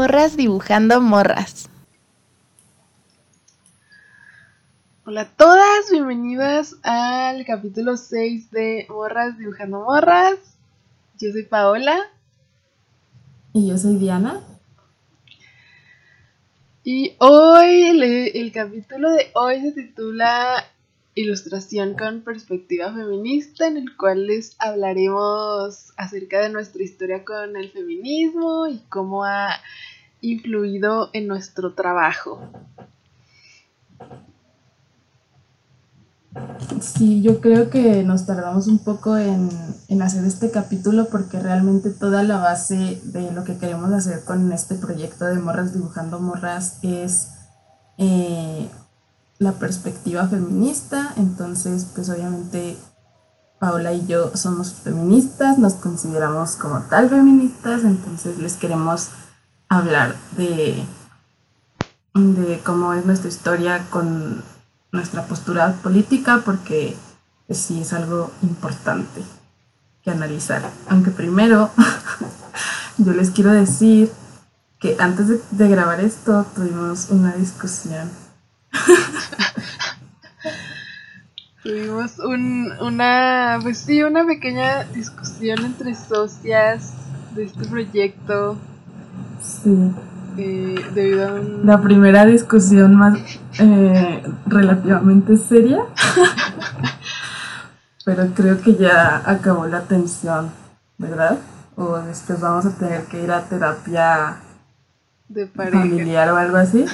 Morras dibujando morras. Hola a todas, bienvenidas al capítulo 6 de Morras dibujando morras. Yo soy Paola. Y yo soy Diana. Y hoy, el capítulo de hoy se titula Ilustración con perspectiva feminista, en el cual les hablaremos acerca de nuestra historia con el feminismo y cómo ha influido en nuestro trabajo. Sí, yo creo que nos tardamos un poco en, hacer este capítulo porque realmente toda la base de lo que queremos hacer con este proyecto de Morras Dibujando Morras es eh, la perspectiva feminista. Entonces, pues obviamente Paola y yo somos feministas, nos consideramos como tal feministas, entonces les queremos hablar de, de cómo es nuestra historia con nuestra postura política porque sí es algo importante que analizar. Aunque primero yo les quiero decir que antes de, grabar esto tuvimos una discusión. tuvimos un, una, pues sí, una pequeña discusión entre socias de este proyecto. Sí. Debido a La primera discusión más eh, relativamente seria. Pero creo que ya acabó la tensión, ¿verdad? O después vamos a tener que ir a terapia de familiar o algo así.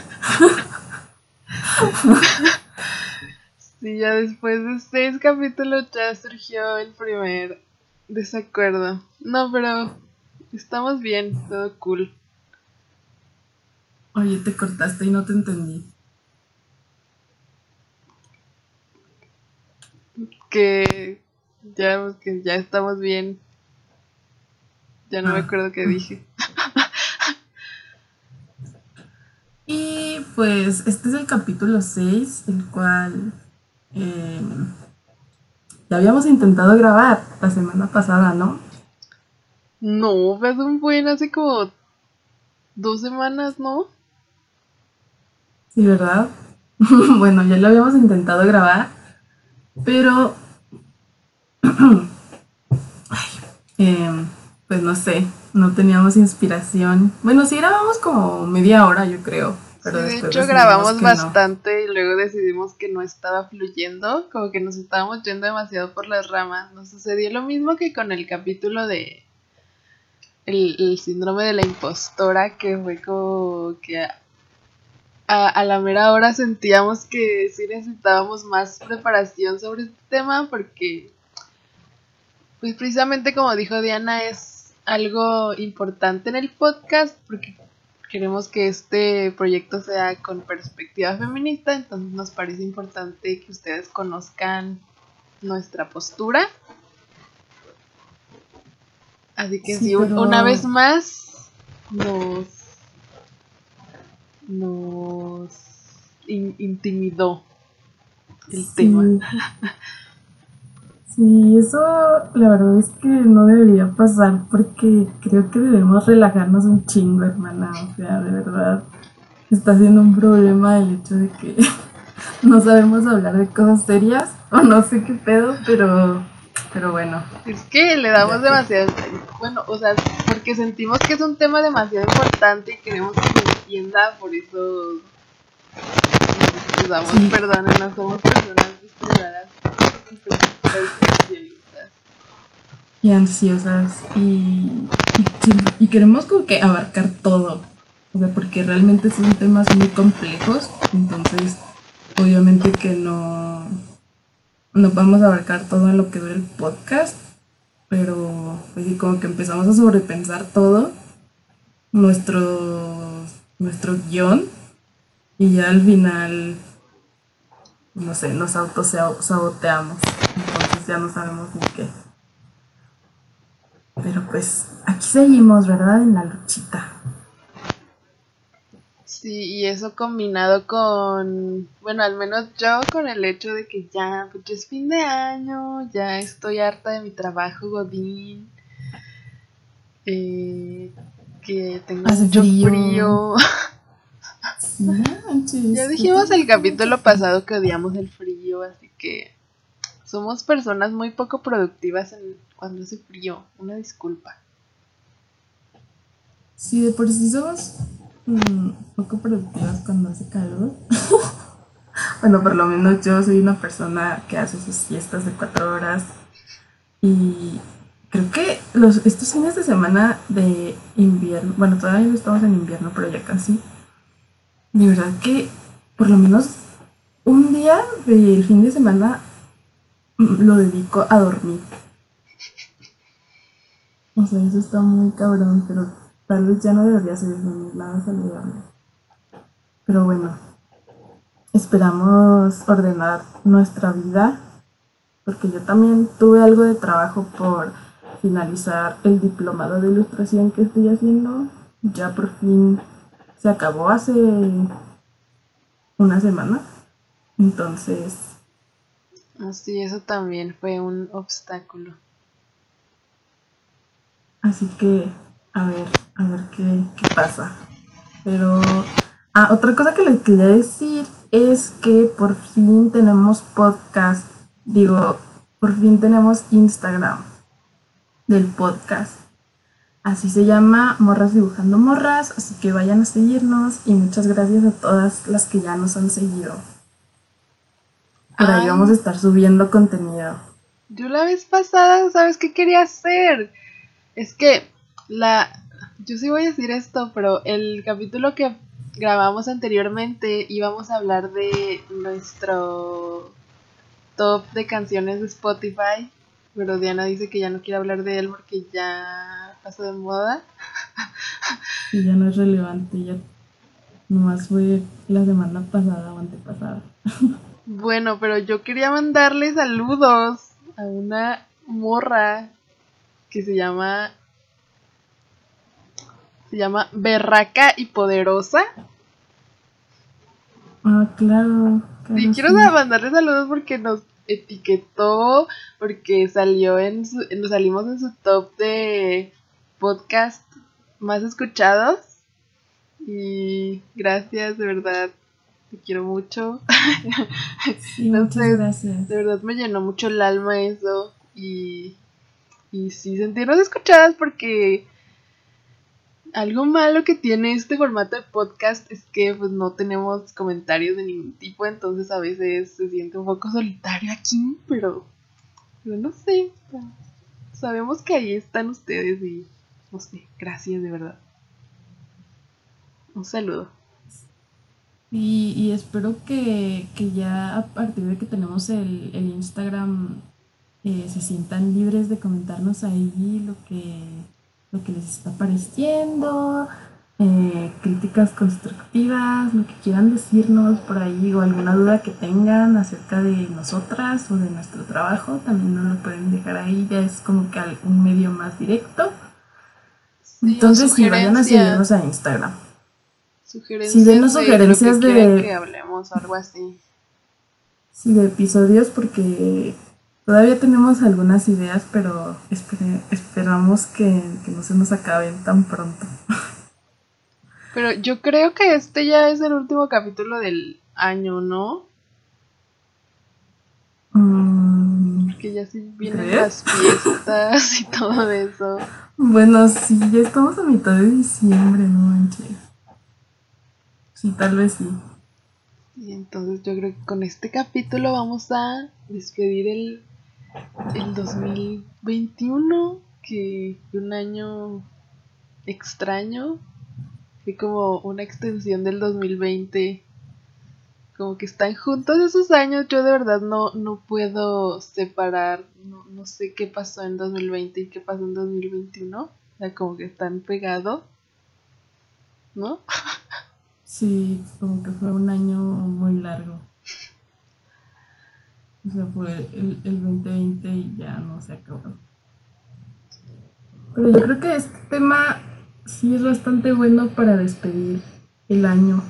sí, ya después de seis capítulos ya surgió el primer desacuerdo. No, pero estamos bien, todo cool. Oye, te cortaste y no te entendí. Que ya, que ya estamos bien. Ya no me ah. acuerdo qué dije. y pues este es el capítulo 6, el cual eh, ya habíamos intentado grabar la semana pasada, ¿no? No, fue un buen hace como dos semanas, ¿no? Sí, ¿verdad? bueno, ya lo habíamos intentado grabar, pero... Em, pues no sé, no teníamos inspiración. Bueno, sí grabamos como media hora, yo creo. Pero de hecho grabamos bastante y luego decidimos que no estaba fluyendo, como que nos estábamos yendo demasiado por las ramas. Nos sucedió lo mismo que con el capítulo de el, el síndrome de la impostora, que fue como que a, la mera hora sentíamos que sí necesitábamos más preparación sobre este tema porque, pues precisamente como dijo Diana, es algo importante en el podcast porque queremos que este proyecto sea con perspectiva feminista, entonces nos parece importante que ustedes conozcan nuestra postura. Así que sí, una vez más nos nos intimidó el tema. Sí, eso la verdad es que no debería pasar porque creo que debemos relajarnos un chingo, hermana. O sea, de verdad está siendo un problema el hecho de que no sabemos hablar de cosas serias o no sé qué pedo, pero pero bueno. Es que le damos demasiado, bueno, o sea, porque sentimos que es un tema demasiado importante y queremos que se entienda, por eso nos damos perdón, no somos personas desesperadas y ansiosas y, y, queremos como que abarcar todo, o sea, porque realmente son temas muy complejos, entonces obviamente que no no a abarcar todo en lo que dura el podcast, pero pues, como que empezamos a sobrepensar todo, nuestro, nuestro guion, y ya al final, no sé, nos autosaboteamos, entonces ya no sabemos ni qué. Pero pues aquí seguimos, ¿verdad? En la luchita. Sí, y eso combinado con, bueno, al menos yo con el hecho de que ya, pues es fin de año, ya estoy harta de mi trabajo godín, eh, que tengo mucho frío. ya dijimos el capítulo pasado que odiamos el frío, así que somos personas muy poco productivas cuando hace frío. Una disculpa. Sí, de por sí somos mm, poco productivas cuando hace calor. bueno, por lo menos yo soy una persona que hace sus siestas de cuatro horas y creo que los, estos fines de semana de invierno, bueno, todavía estamos en invierno, pero ya casi, de verdad que por lo menos un día del fin de semana lo dedico a dormir. O sea, eso está muy cabrón, pero tal vez ya no debería ser dormir nada saludable. Pero bueno, esperamos ordenar nuestra vida, porque yo también tuve algo de trabajo por finalizar el diplomado de ilustración que estoy haciendo. Ya por fin se acabó hace una semana. Entonces... Así, eso también fue un obstáculo. Así que, a ver, a ver qué, qué pasa. Pero... Ah, otra cosa que les quería decir es que por fin tenemos podcast. Digo, por fin tenemos Instagram del podcast. Así se llama Morras Dibujando Morras, así que vayan a seguirnos y muchas gracias a todas las que ya nos han seguido. Por ahí vamos a estar subiendo contenido. Yo la vez pasada, ¿sabes qué quería hacer? Es que la... Yo sí voy a decir esto, pero el capítulo que grabamos anteriormente íbamos a hablar de nuestro top de canciones de Spotify pero Diana dice que ya no quiere hablar de él porque ya pasó de moda. Y ya no es relevante, ya nomás fue la semana pasada o antepasada. Bueno, pero yo quería mandarle saludos a una morra que se llama se llama Berraca y Poderosa. Ah, claro. sí, quiero mandarle saludos porque nos etiquetó porque salió en su, nos salimos en su top de podcast más escuchados y gracias de verdad te quiero mucho muchas gracias de verdad me llenó mucho el alma eso y y sí sentirnos escuchadas porque algo malo que tiene este formato de podcast es que pues no tenemos comentarios de ningún tipo, entonces a veces se siente un poco solitario aquí, pero, no sé, sabemos que ahí están ustedes y no sé, gracias de verdad. Un saludo. Y, espero que, ya a partir de que tenemos el, Instagram eh, se sientan libres de comentarnos ahí lo que lo que les está pareciendo, eh, críticas constructivas, lo que quieran decirnos por ahí o alguna duda que tengan acerca de nosotras o de nuestro trabajo, también nos lo pueden dejar ahí, ya es como que un medio más directo. Entonces, si vayan a seguirnos a Instagram. Si denos sugerencias de, de que hablemos algo así. Sí, de episodios, porque Todavía tenemos algunas ideas, pero esperamos que, no se nos acaben tan pronto. Pero yo creo que este ya es el último capítulo del año, ¿no? Mm, Porque ya sí vienen las fiestas y todo eso. Bueno, sí, ya estamos a mitad de diciembre, no manches. Sí, tal vez sí. Y entonces yo creo que con este capítulo vamos a despedir el el 2021, que un año extraño, fue como una extensión del 2020. Como que están juntos esos años, yo de verdad no, no puedo separar, no, sé qué pasó en 2020 y qué pasó en 2021. O sea, como que están pegados, ¿no? Sí, como que fue un año muy largo. O sea, fue el, el 2020 y ya no se acabó. Pero yo creo que este tema sí es bastante bueno para despedir el año.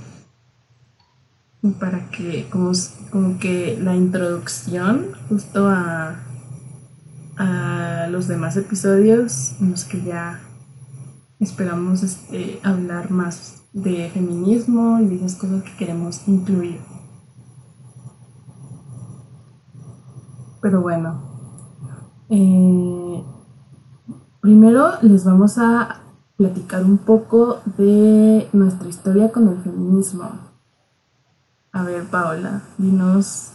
Y para que, como, como que la introducción justo a, a los demás episodios en los que ya esperamos este, hablar más de feminismo y de esas cosas que queremos incluir. Pero bueno, eh, primero les vamos a platicar un poco de nuestra historia con el feminismo. A ver, Paola, dinos,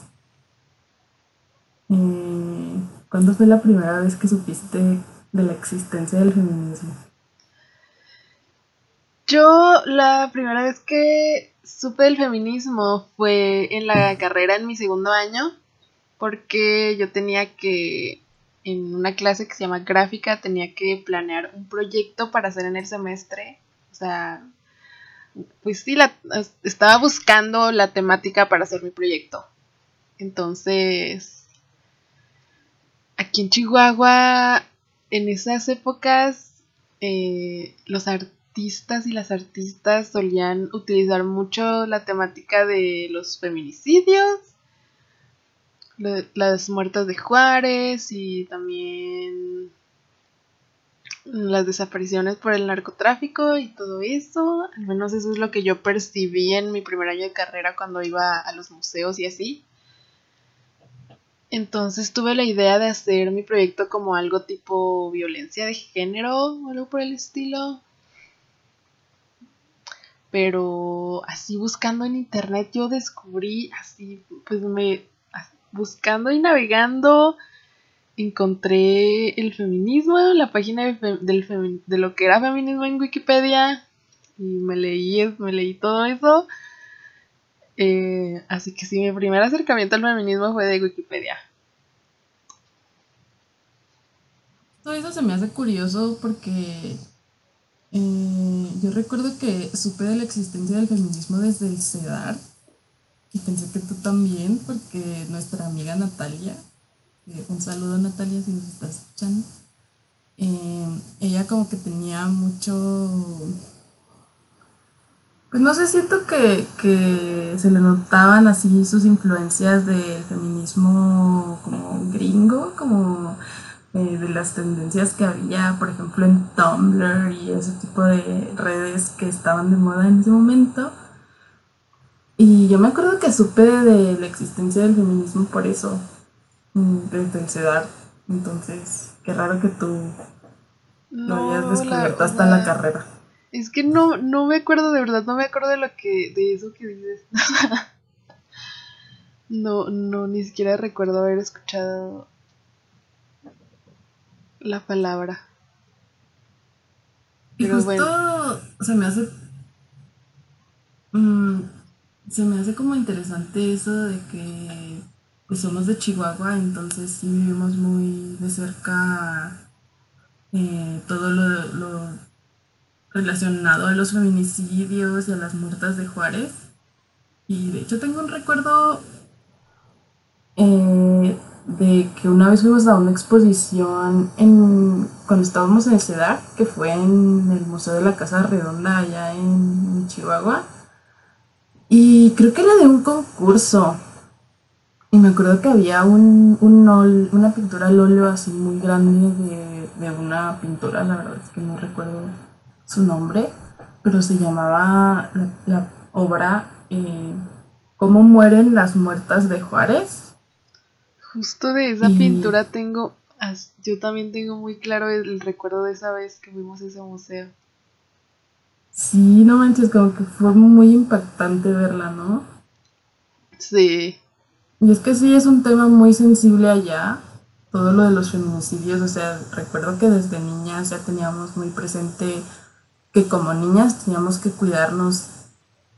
eh, ¿cuándo fue la primera vez que supiste de la existencia del feminismo? Yo la primera vez que supe del feminismo fue en la carrera en mi segundo año, porque yo tenía que en una clase que se llama gráfica tenía que planear un proyecto para hacer en el semestre. O sea, pues sí, la, estaba buscando la temática para hacer mi proyecto. Entonces, aquí en Chihuahua, en esas épocas, eh, los artistas y las artistas solían utilizar mucho la temática de los feminicidios las muertas de Juárez y también las desapariciones por el narcotráfico y todo eso. Al menos eso es lo que yo percibí en mi primer año de carrera cuando iba a los museos y así. Entonces tuve la idea de hacer mi proyecto como algo tipo violencia de género o algo por el estilo. Pero así buscando en internet yo descubrí, así pues me buscando y navegando encontré el feminismo, la página de, de lo que era feminismo en Wikipedia y me leí, me leí todo eso. Eh, así que sí, mi primer acercamiento al feminismo fue de Wikipedia. Todo eso se me hace curioso porque eh, yo recuerdo que supe de la existencia del feminismo desde el CEDAR y pensé que tú también, porque nuestra amiga Natalia, eh, un saludo Natalia si nos estás escuchando, eh, ella como que tenía mucho... Pues no sé, siento que, que se le notaban así sus influencias del feminismo como gringo, como eh, de las tendencias que había, por ejemplo, en Tumblr y ese tipo de redes que estaban de moda en ese momento. Y yo me acuerdo que supe de la existencia del feminismo por eso, mm, desde el CEDAR. Entonces, qué raro que tú lo hayas descubierto hasta la carrera. Es que no, no me acuerdo de verdad, no me acuerdo de lo que, de eso que dices. no, no, ni siquiera recuerdo haber escuchado la palabra. Y Pero justo se me hace. Mm, se me hace como interesante eso de que pues somos de Chihuahua, entonces sí vivimos muy de cerca eh, todo lo, relacionado a los feminicidios y a las muertas de Juárez. Y de hecho tengo un recuerdo eh, de que una vez fuimos a una exposición en, cuando estábamos en CEDAR, que fue en el Museo de la Casa Redonda allá en Chihuahua y creo que era de un concurso. Y me acuerdo que había un, una pintura al óleo así muy grande de, una pintura, la verdad es que no recuerdo su nombre, pero se llamaba la, obra eh, ¿Cómo mueren las muertas de Juárez? Justo de esa pintura tengo, yo también tengo muy claro el recuerdo de esa vez que fuimos a ese museo. Sí, no manches, como que fue muy impactante verla, ¿no? Sí. Y es que sí, es un tema muy sensible allá, todo lo de los feminicidios, o sea, recuerdo que desde niñas ya teníamos muy presente que como niñas teníamos que cuidarnos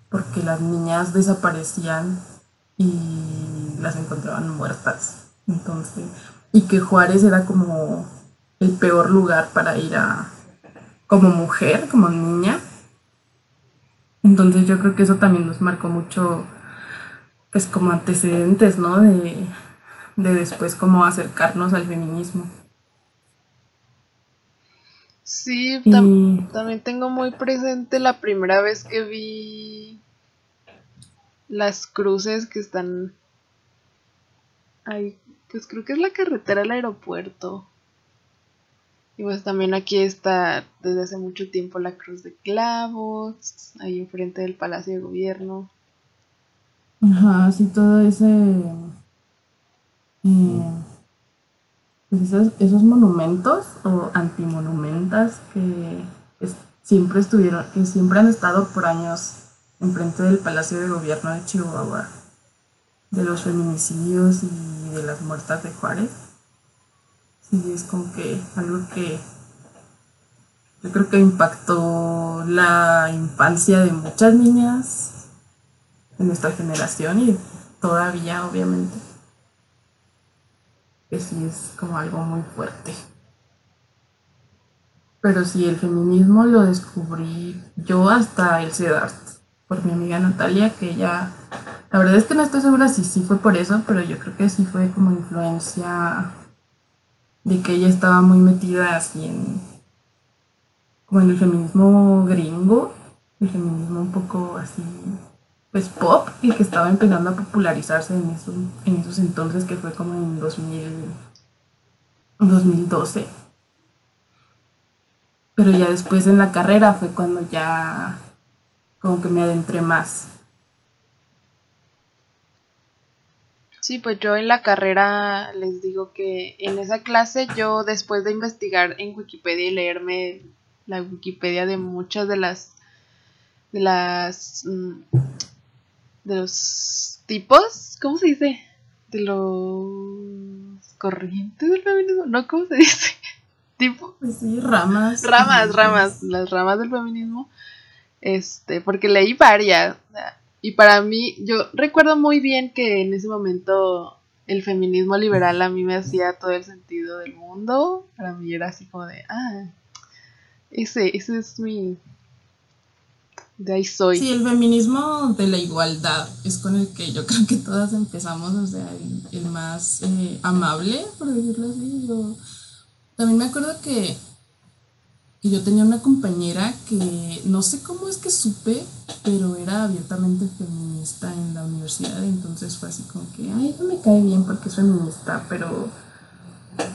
porque las niñas desaparecían y las encontraban muertas. Entonces, y que Juárez era como el peor lugar para ir a como mujer, como niña, entonces yo creo que eso también nos marcó mucho, pues como antecedentes, ¿no? De, después cómo acercarnos al feminismo. Sí, también tengo muy presente la primera vez que vi las cruces que están ahí, pues creo que es la carretera al aeropuerto. Y pues también aquí está desde hace mucho tiempo la Cruz de Clavos, ahí enfrente del Palacio de Gobierno. Ajá, sí, todo ese... Eh, pues esos, monumentos o antimonumentas que siempre estuvieron, que siempre han estado por años enfrente del Palacio de Gobierno de Chihuahua, de los feminicidios y de las muertas de Juárez sí es como que algo que yo creo que impactó la infancia de muchas niñas de nuestra generación y todavía obviamente que sí es como algo muy fuerte. Pero sí, el feminismo lo descubrí yo hasta el CEDART, por mi amiga Natalia, que ella, la verdad es que no estoy segura si sí fue por eso, pero yo creo que sí fue como influencia de que ella estaba muy metida así en, como en el feminismo gringo, el feminismo un poco así, pues pop, y que estaba empezando a popularizarse en, en esos entonces, que fue como en 2000, 2012. Pero ya después en la carrera fue cuando ya como que me adentré más. Sí, pues yo en la carrera les digo que en esa clase yo después de investigar en Wikipedia y leerme la Wikipedia de muchas de las de las mm, de los tipos, ¿cómo se dice? De los corrientes del feminismo, no, ¿cómo se dice? Tipo, pues sí, ramas. Ramas, ramas, las ramas del feminismo. Este, porque leí varias. Y para mí, yo recuerdo muy bien que en ese momento el feminismo liberal a mí me hacía todo el sentido del mundo. Para mí era así como de, ah, ese, ese es mi... De ahí soy. Sí, el feminismo de la igualdad es con el que yo creo que todas empezamos, o sea, el, más eh, amable, por decirlo así. También me acuerdo que y yo tenía una compañera que no sé cómo es que supe, pero era abiertamente feminista en la universidad, entonces fue así como que, ay, no me cae bien porque es feminista, pero,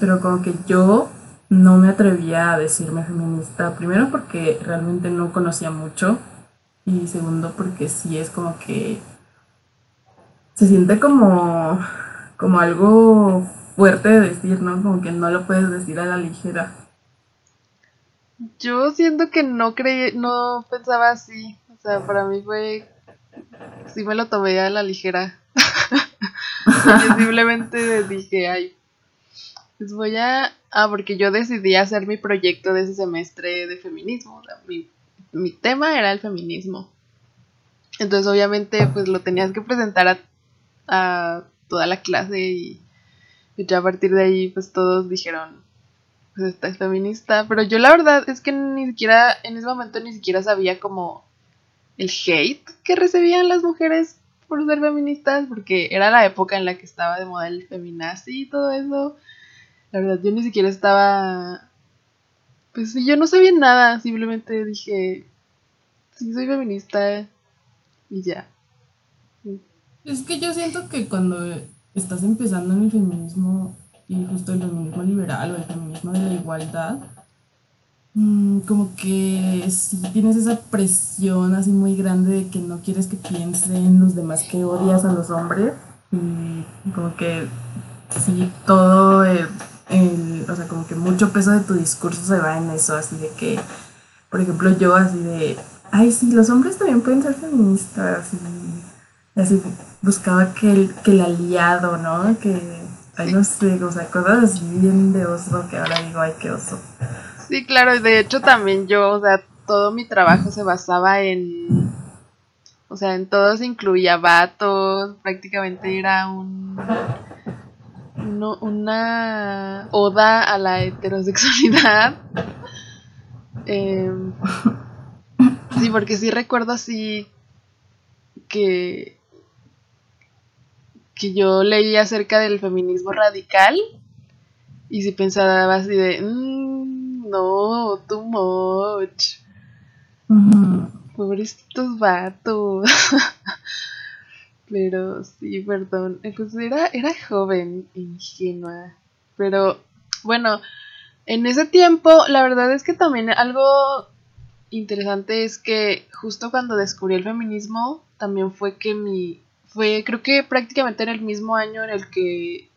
pero como que yo no me atrevía a decirme feminista, primero porque realmente no conocía mucho y segundo porque sí es como que se siente como, como algo fuerte de decir, ¿no? Como que no lo puedes decir a la ligera. Yo siento que no creí, no pensaba así. O sea, para mí fue. Sí me lo tomé a la ligera. simplemente dije, ay, pues voy a. Ah, porque yo decidí hacer mi proyecto de ese semestre de feminismo. mi, mi tema era el feminismo. Entonces, obviamente, pues lo tenías que presentar a, a toda la clase y ya a partir de ahí, pues todos dijeron, pues feminista, pero yo la verdad es que ni siquiera, en ese momento ni siquiera sabía como el hate que recibían las mujeres por ser feministas, porque era la época en la que estaba de moda el feminazi y todo eso. La verdad, yo ni siquiera estaba... Pues yo no sabía nada, simplemente dije, sí, soy feminista y ya. Es que yo siento que cuando estás empezando en el feminismo, y justo el feminismo liberal o el feminismo de la igualdad, mm, como que si tienes esa presión así muy grande de que no quieres que piensen los demás que odias a los hombres y como que sí todo el, o sea como que mucho peso de tu discurso se va en eso así de que por ejemplo yo así de ay sí los hombres también pueden ser feministas y así buscaba que el, que el aliado no que Ay, no sé, o sea, cosas bien de oso que ahora digo, ay, qué oso. Sí, claro, y de hecho también yo, o sea, todo mi trabajo se basaba en. O sea, en todo se incluía vatos, prácticamente era un. una oda a la heterosexualidad. Em, sí, porque sí recuerdo así que que yo leí acerca del feminismo radical y si pensaba así de, mm, no, too much. Pobrecitos vatos. Pero sí, perdón. Pues era, era joven, ingenua. Pero bueno, en ese tiempo, la verdad es que también algo interesante es que justo cuando descubrí el feminismo, también fue que mi, fue creo que prácticamente en el mismo año en el que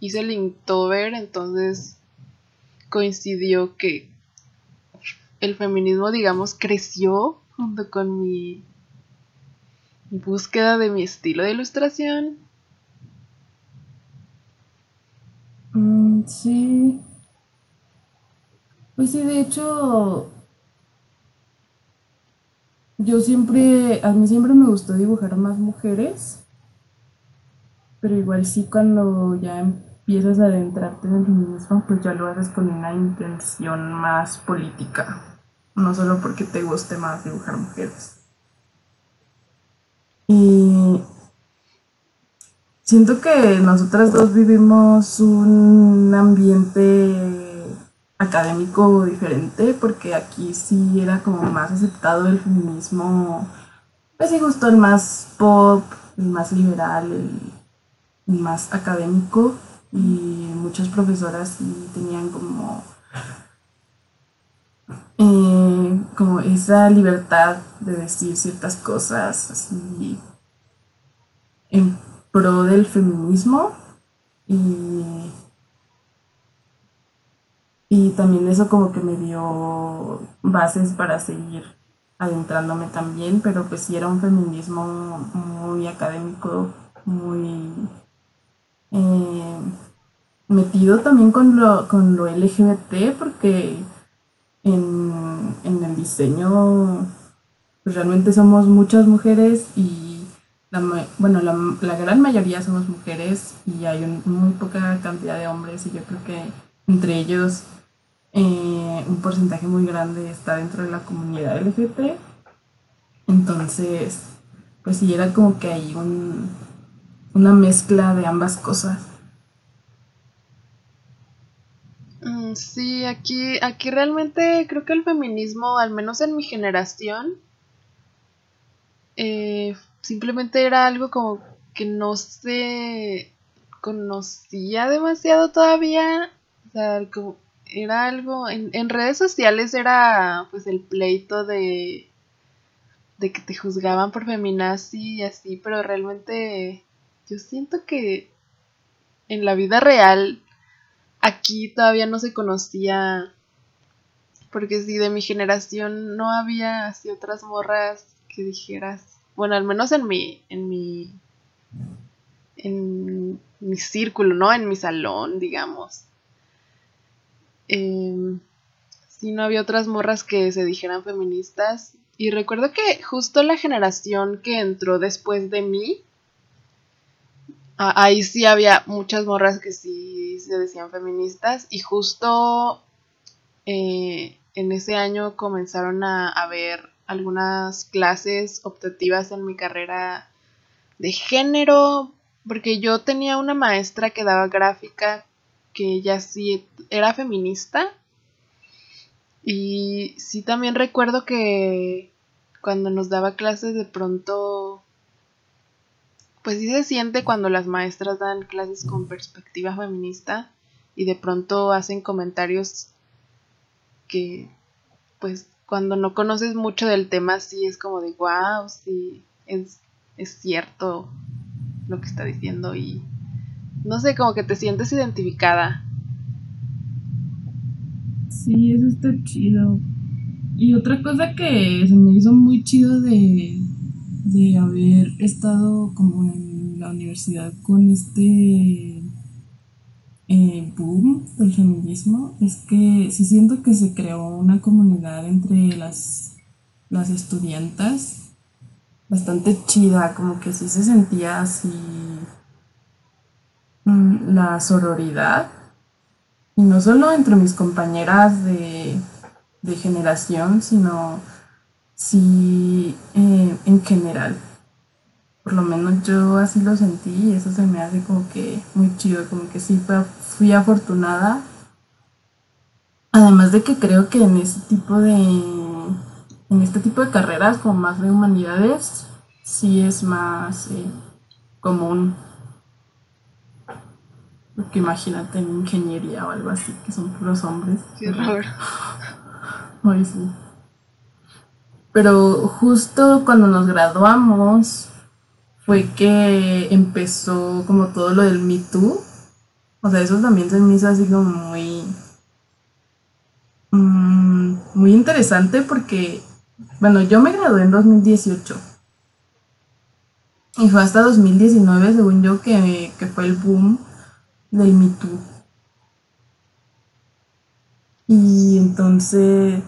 hice el Inktober, entonces coincidió que el feminismo, digamos, creció junto con mi, búsqueda de mi estilo de ilustración. Mm, sí. Pues sí, de hecho, yo siempre, a mí siempre me gustó dibujar más mujeres, pero igual sí cuando ya empiezas a adentrarte en el feminismo, pues ya lo haces con una intención más política, no solo porque te guste más dibujar mujeres. Y siento que nosotras dos vivimos un ambiente académico diferente, porque aquí sí era como más aceptado el feminismo, pues sí gustó el más pop, el más liberal, el, más académico, y muchas profesoras tenían como, eh, como esa libertad de decir ciertas cosas así en pro del feminismo y y también eso como que me dio bases para seguir adentrándome también, pero pues sí era un feminismo muy académico, muy eh, metido también con lo, con lo LGBT, porque en, el diseño pues realmente somos muchas mujeres y la, bueno, la, la gran mayoría somos mujeres y hay muy poca cantidad de hombres y yo creo que entre ellos eh, un porcentaje muy grande está dentro de la comunidad LGBT. Entonces, pues sí, era como que hay un, una mezcla de ambas cosas. Mm, sí, aquí, aquí realmente creo que el feminismo, al menos en mi generación, eh, simplemente era algo como que no se conocía demasiado todavía. O sea, era algo, en, en redes sociales era pues el pleito de, de que te juzgaban por feminazi y así, pero realmente yo siento que en la vida real aquí todavía no se conocía, porque si de mi generación no había así otras morras que dijeras, bueno, al menos en mi, en mi, en mi círculo, ¿no? En mi salón, digamos eh, si no había otras morras que se dijeran feministas. Y recuerdo que justo la generación que entró después de mí, ahí sí había muchas morras que sí se decían feministas. Y justo eh, en ese año comenzaron a haber algunas clases optativas en mi carrera de género, porque yo tenía una maestra que daba gráfica que ella sí era feminista. Y sí también recuerdo que cuando nos daba clases de pronto, pues sí se siente cuando las maestras dan clases con perspectiva feminista y de pronto hacen comentarios que pues cuando no conoces mucho del tema sí es como de wow, sí, es, es cierto lo que está diciendo y no sé, como que te sientes identificada. Sí, eso está chido. Y otra cosa que se me hizo muy chido de, de haber estado como en la universidad con este eh, boom del feminismo es que sí siento que se creó una comunidad entre las, las estudiantas bastante chida, como que sí se sentía así Mm, la sororidad, y no solo entre mis compañeras de, generación, sino sí eh, en general. Por lo menos yo así lo sentí y eso se me hace como que muy chido, como que sí fui afortunada. Además de que creo que en este tipo de en este tipo de carreras como más de humanidades sí es más eh, común Porque imagínate en ingeniería o algo así, que son puros hombres. Qué horror. Ay, sí. Pero justo cuando nos graduamos fue que empezó como todo lo del Me Too. O sea, eso también se me hizo así como muy... mm, muy interesante porque, bueno, yo me gradué en 2018. Y fue hasta 2019, según yo, que, que fue el boom del Me Too. Y entonces,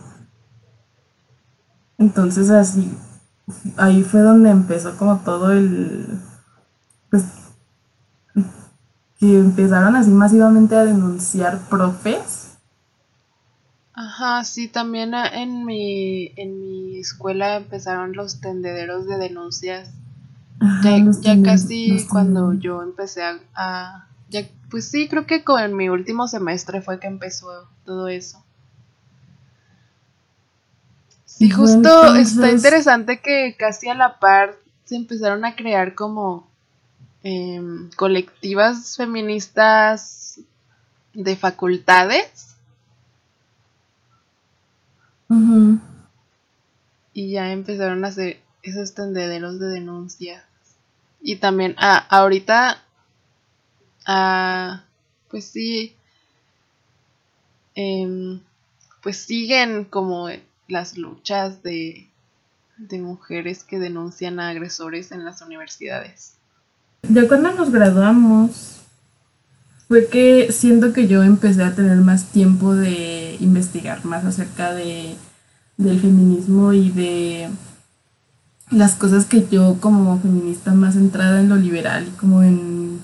entonces así, ahí fue donde empezó como todo el, pues, que empezaron así masivamente a denunciar profes. Ajá, sí, también a- en mi, en mi escuela empezaron los tendederos de denuncias. Ajá, Ya, ya casi cuando yo empecé a, a- ya, pues sí, creo que con mi último semestre fue que empezó todo eso. Y justo entonces- está interesante que casi a la par se empezaron a crear como em, colectivas feministas de facultades. Y ya empezaron a hacer esos tendederos de denuncias. Y también ah, ahorita, ah, pues sí, em, pues siguen como las luchas de, de mujeres que denuncian a agresores en las universidades. Ya cuando nos graduamos, fue que siento que yo empecé a tener más tiempo de investigar más acerca de, del feminismo y de las cosas que yo como feminista más centrada en lo liberal y como en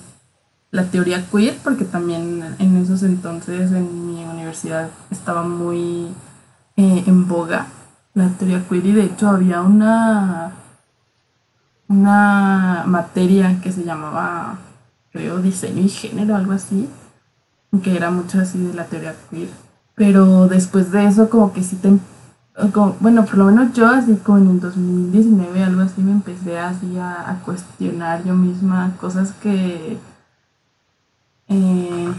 la teoría queer, porque también en esos entonces en mi universidad estaba muy eh, en boga la teoría queer y de hecho había una una materia que se llamaba, creo, diseño y género, algo así, que era mucho así de la teoría queer. Pero después de eso, como que sí te... como- bueno, por lo menos yo, así como en el 2019, algo así, me empecé así a, a cuestionar yo misma cosas que... eh,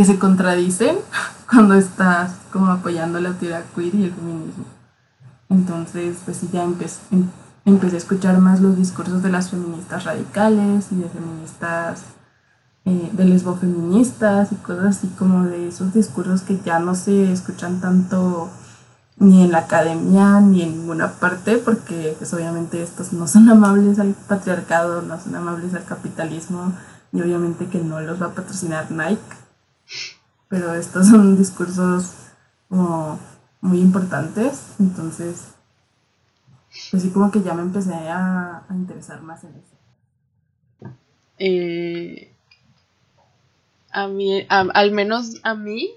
que se contradicen cuando estás como apoyando la teoría queer y el feminismo. Entonces, pues sí, ya empecé, em- empecé a escuchar más los discursos de las feministas radicales y de feministas, eh, de lesbofeministas y cosas así como de esos discursos que ya no se escuchan tanto ni en la academia ni en ninguna parte porque pues obviamente estos no son amables al patriarcado, no son amables al capitalismo y obviamente que no los va a patrocinar Nike. Pero estos son discursos como muy importantes, entonces pues sí como que ya me empecé a, a interesar más en eso. Eh, a mí, a- al menos a mí,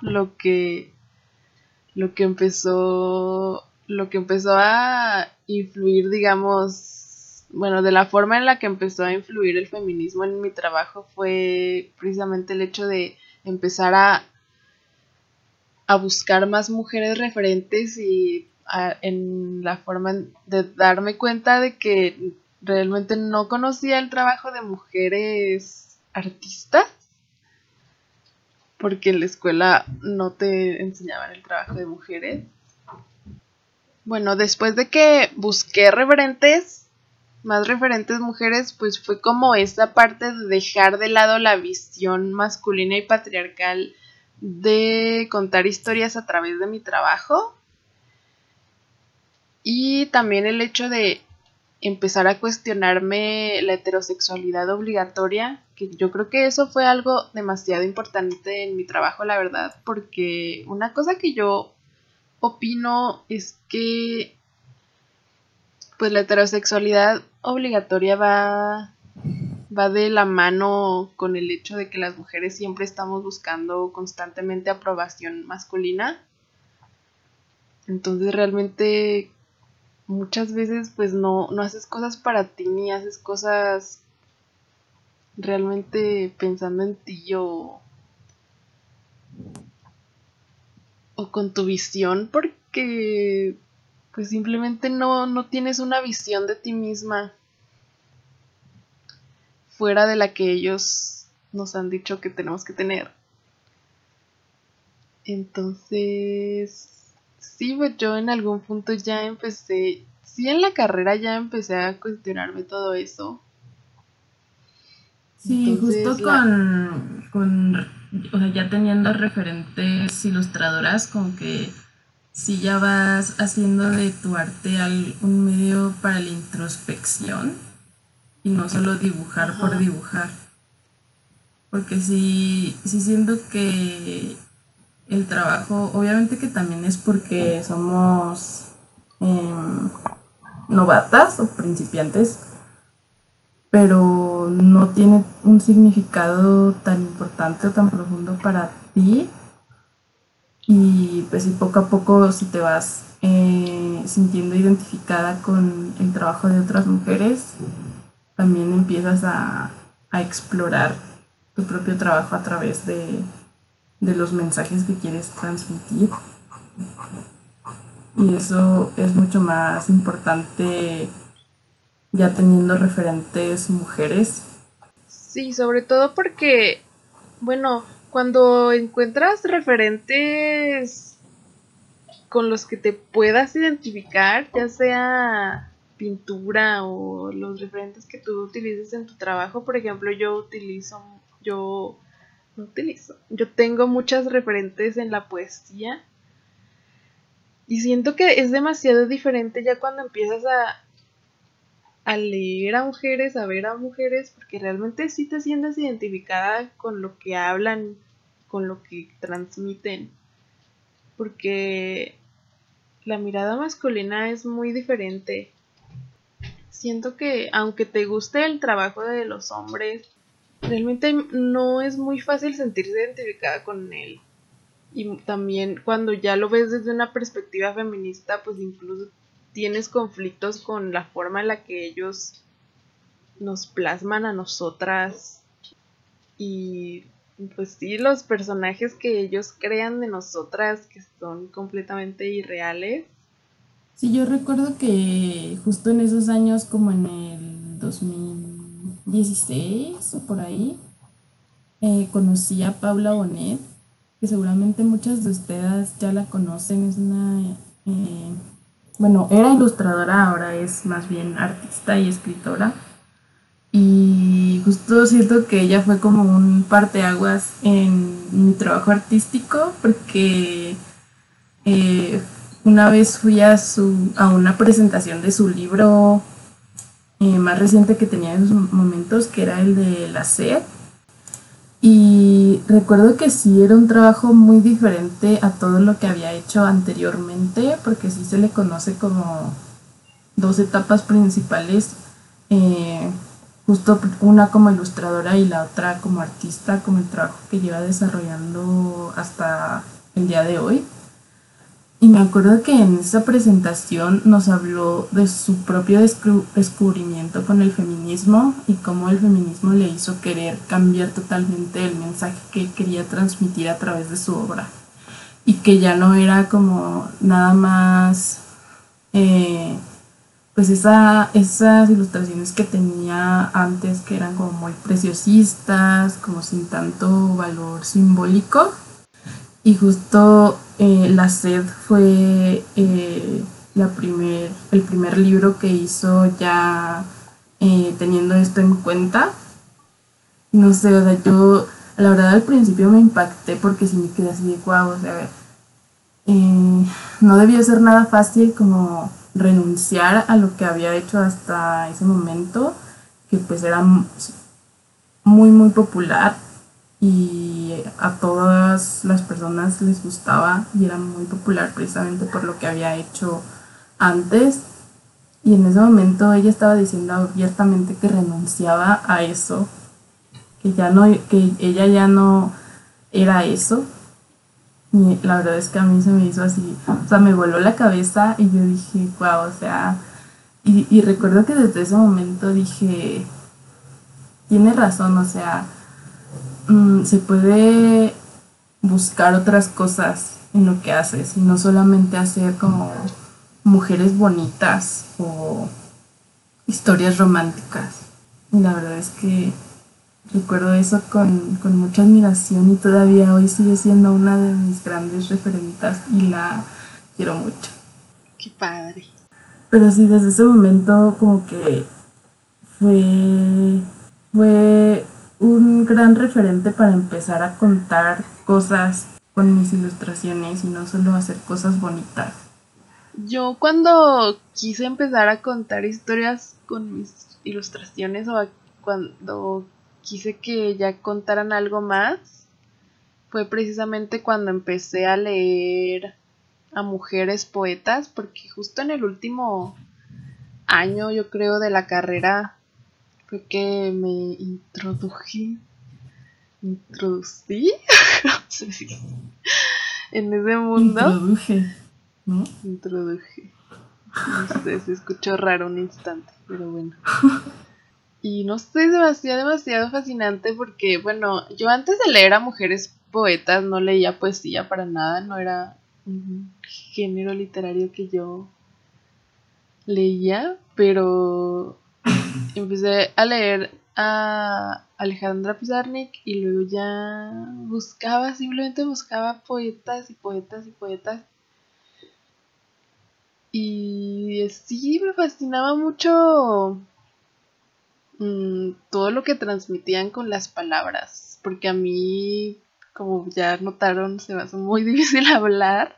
lo que, lo que empezó, lo que empezó a influir, digamos, bueno, de la forma en la que empezó a influir el feminismo en mi trabajo fue precisamente el hecho de empezar a, a buscar más mujeres referentes y en la forma de darme cuenta de que realmente no conocía el trabajo de mujeres artistas porque en la escuela no te enseñaban el trabajo de mujeres. Bueno, después de que busqué referentes, más referentes mujeres, pues fue como esa parte de dejar de lado la visión masculina y patriarcal de contar historias a través de mi trabajo. Y también el hecho de empezar a cuestionarme la heterosexualidad obligatoria, que yo creo que eso fue algo demasiado importante en mi trabajo, la verdad, porque una cosa que yo opino es que pues la heterosexualidad obligatoria va va de la mano con el hecho de que las mujeres siempre estamos buscando constantemente aprobación masculina. Entonces realmente muchas veces pues no, no haces cosas para ti ni haces cosas realmente pensando en ti o, o con tu visión porque pues simplemente no, no tienes una visión de ti misma fuera de la que ellos nos han dicho que tenemos que tener. Entonces, sí, pues yo en algún punto ya empecé, sí en la carrera ya empecé a cuestionarme todo eso. Sí, justo con, con, o sea, ya teniendo referentes ilustradoras, como que si ya vas haciendo de tu arte un medio para la introspección y no solo dibujar por dibujar. Porque sí, sí siento que el trabajo, obviamente que también es porque somos em, novatas o principiantes, pero no tiene un significado tan importante o tan profundo para ti y pues si poco a poco si te vas eh, sintiendo identificada con el trabajo de otras mujeres, también empiezas a, explorar tu propio trabajo a través de, de los mensajes que quieres transmitir. Y eso es mucho más importante ya teniendo referentes mujeres. Sí, sobre todo porque, bueno, cuando encuentras referentes con los que te puedas identificar, ya sea pintura o los referentes que tú utilices en tu trabajo, por ejemplo, yo utilizo, yo no utilizo, yo tengo muchas referentes en la poesía y siento que es demasiado diferente ya cuando empiezas a, a leer a mujeres, a ver a mujeres, porque realmente sí te sientes identificada con lo que hablan, con lo que transmiten. Porque la mirada masculina es muy diferente. Siento que aunque te guste el trabajo de los hombres, realmente no es muy fácil sentirse identificada con él. Y también cuando ya lo ves desde una perspectiva feminista, pues incluso tienes conflictos con la forma en la que ellos nos plasman a nosotras y pues sí, los personajes que ellos crean de nosotras que son completamente irreales. Sí, yo recuerdo que justo en esos años, como en el 2016 o por ahí, eh, conocí a Paula Bonet, que seguramente muchas de ustedes ya la conocen, es una eh, bueno, era ilustradora, ahora es más bien artista y escritora. Y justo siento que ella fue como un parteaguas en mi trabajo artístico porque eh, una vez fui a, su, a una presentación de su libro eh, más reciente que tenía en esos momentos, que era el de La Sed. Y recuerdo que sí era un trabajo muy diferente a todo lo que había hecho anteriormente, porque sí se le conoce como dos etapas principales, eh, justo una como ilustradora y la otra como artista, como el trabajo que lleva desarrollando hasta el día de hoy. Y me acuerdo que en esa presentación nos habló de su propio descubrimiento con el feminismo y cómo el feminismo le hizo querer cambiar totalmente el mensaje que quería transmitir a través de su obra. Y que ya no era como nada más, eh, pues esa, esas ilustraciones que tenía antes que eran como muy preciosistas, como sin tanto valor simbólico. Y justo eh, la sed fue eh, la primer, el primer libro que hizo ya eh, teniendo esto en cuenta. No sé, o sea, yo la verdad al principio me impacté porque sí me quedé así de guau, o sea, no debió ser nada fácil como renunciar a lo que había hecho hasta ese momento, que pues era muy, muy popular y a todas las personas les gustaba y era muy popular precisamente por lo que había hecho antes. Y en ese momento ella estaba diciendo abiertamente que renunciaba a eso, que ya no, que ella ya no era eso. Y la verdad es que a mí se me hizo así, o sea, me voló la cabeza y yo dije, wow, o sea, y, y recuerdo que desde ese momento dije, tiene razón, o sea, Mm, se puede buscar otras cosas en lo que haces y no solamente hacer como mujeres bonitas o historias románticas. Y la verdad es que recuerdo eso con, con mucha admiración y todavía hoy sigue siendo una de mis grandes referentas y la quiero mucho. Qué padre. Pero sí, desde ese momento como que fue, fue un gran referente para empezar a contar cosas con mis ilustraciones y no solo hacer cosas bonitas. Yo cuando quise empezar a contar historias con mis ilustraciones o cuando quise que ya contaran algo más, fue precisamente cuando empecé a leer a mujeres poetas, porque justo en el último año, yo creo, de la carrera, fue que me introduje, introducí, en ese mundo. Introduje, ¿no? Introduje. No sé, se escuchó raro un instante, pero bueno. Y no sé, demasiado, demasiado fascinante porque, bueno, yo antes de leer a mujeres poetas no leía poesía para nada, no era un género literario que yo leía, pero empecé a leer a Alejandra Pizarnik y luego ya buscaba, simplemente buscaba poetas y poetas y poetas. Y sí, me fascinaba mucho mm, todo lo que transmitían con las palabras, porque a mí, como ya notaron, se me hace muy difícil hablar.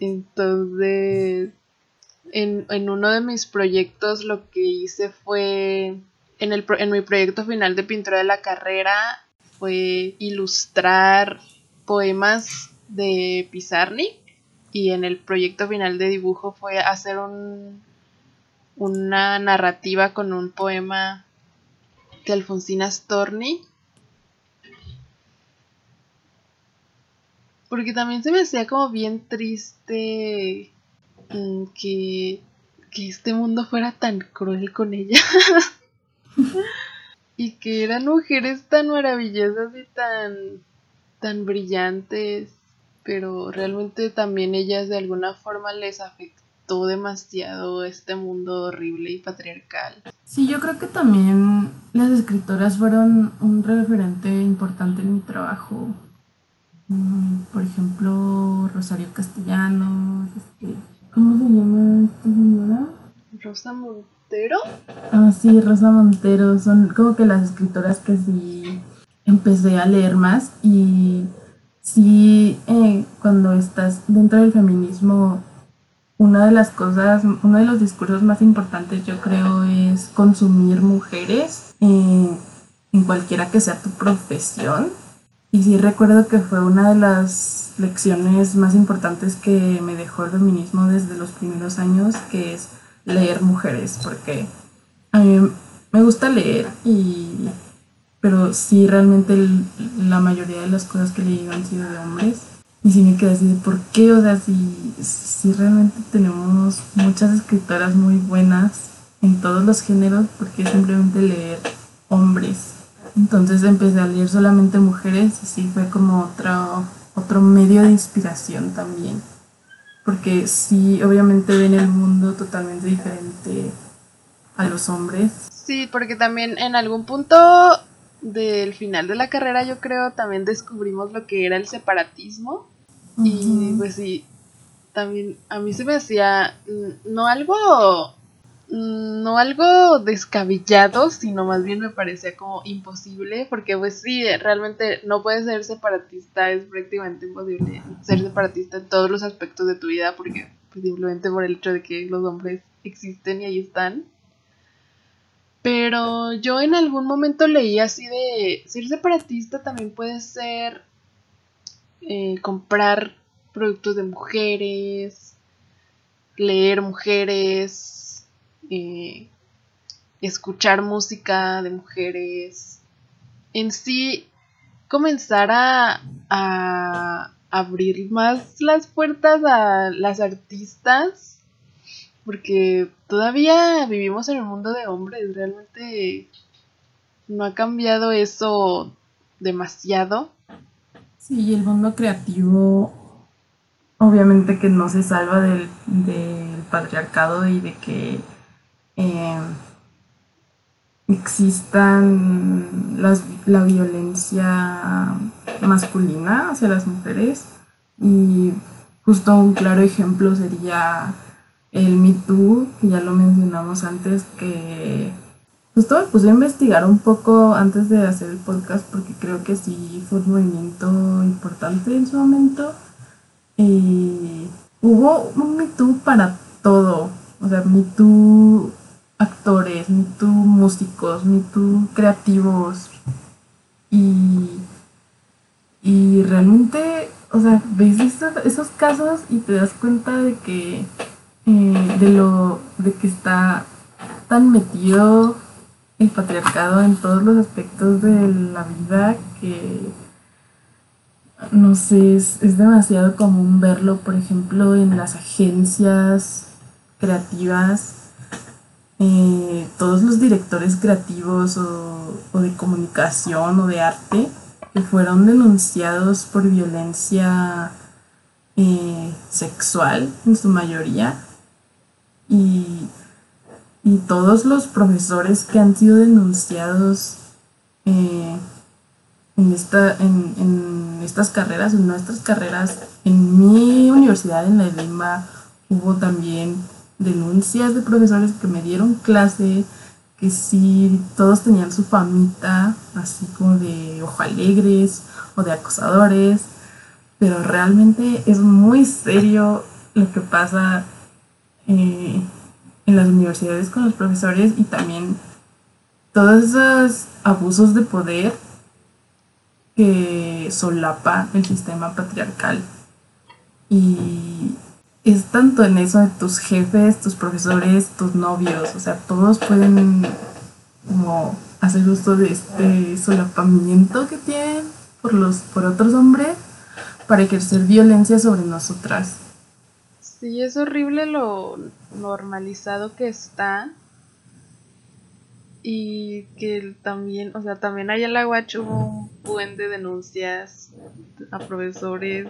Entonces, en, en, uno de mis proyectos lo que hice fue, en, el, en mi proyecto final de pintura de la carrera, fue ilustrar poemas de Pizarnik y en el proyecto final de dibujo fue hacer un, una narrativa con un poema de Alfonsina Storni. Porque también se me hacía como bien triste que, que este mundo fuera tan cruel con ella. y que eran mujeres tan maravillosas y tan, tan brillantes pero realmente también ellas de alguna forma les afectó demasiado este mundo horrible y patriarcal. Sí, yo creo que también las escritoras fueron un referente importante en mi trabajo. Mm, por ejemplo, Rosario Castellanos, este, ¿cómo se llama esta señora? Rosa Montero. Ah, sí, Rosa Montero. Son como que las escritoras que sí empecé a leer más y sí, eh, cuando estás dentro del feminismo, una de las cosas, uno de los discursos más importantes yo creo es consumir mujeres eh, en cualquiera que sea tu profesión. Y sí recuerdo que fue una de las lecciones más importantes que me dejó el feminismo desde los primeros años, que es leer mujeres, porque a mí me gusta leer y pero sí realmente la mayoría de las cosas que leí han sido de hombres. Y sí me quedé así de por qué, o sea, si, si realmente tenemos muchas escritoras muy buenas en todos los géneros, porque simplemente leer hombres. Entonces empecé a leer solamente mujeres y sí fue como otro, otro medio de inspiración también. Porque sí, obviamente ven el mundo totalmente diferente a los hombres. Sí, porque también en algún punto del final de la carrera yo creo también descubrimos lo que era el separatismo y pues sí, también a mí se me hacía no algo no algo descabellado, sino más bien me parecía como imposible, porque pues sí, realmente no puedes ser separatista, es prácticamente imposible ser separatista en todos los aspectos de tu vida, porque pues, simplemente por el hecho de que los hombres existen y ahí están. Pero yo en algún momento leí así de ser separatista también puede ser eh, comprar productos de mujeres, leer mujeres, eh, escuchar música de mujeres. En sí, comenzar a, a abrir más las puertas a las artistas porque todavía vivimos en el mundo de hombres, realmente no ha cambiado eso demasiado. Sí, el mundo creativo obviamente que no se salva del, patriarcado y de que eh, existan las, la violencia masculina hacia las mujeres y justo un claro ejemplo sería el Me Too, que ya lo mencionamos antes, que justo me puse a investigar un poco antes de hacer el podcast porque creo que sí fue un movimiento importante en su momento. Y hubo un Me Too para todo, o sea, Me Too actores, Me Too músicos, Me Too creativos. Y, y realmente, o sea, ves esos, casos y te das cuenta de que, eh, de lo, de que está tan metido el patriarcado en todos los aspectos de la vida que no sé, es, es, demasiado común verlo, por ejemplo, en las agencias creativas eh, todos los directores creativos o, de comunicación o de arte que fueron denunciados por violencia eh, sexual en su mayoría. Y, todos los profesores que han sido denunciados eh, en, esta, en, en, estas carreras, en nuestras carreras, en mi universidad, en la Lima, hubo también denuncias de profesores que me dieron clase, que sí, todos tenían su famita, así como de ojo alegres o de acosadores, pero realmente es muy serio lo que pasa eh, en las universidades con los profesores y también todos esos abusos de poder que solapa el sistema patriarcal. Y es tanto en eso de tus jefes, tus profesores, tus novios, o sea, todos pueden como hacer uso de este solapamiento que tienen por los por otros hombres para ejercer violencia sobre nosotras. Sí, es horrible lo normalizado que está y que también, o sea, también hay en la UACH hubo un buen de denuncias a profesores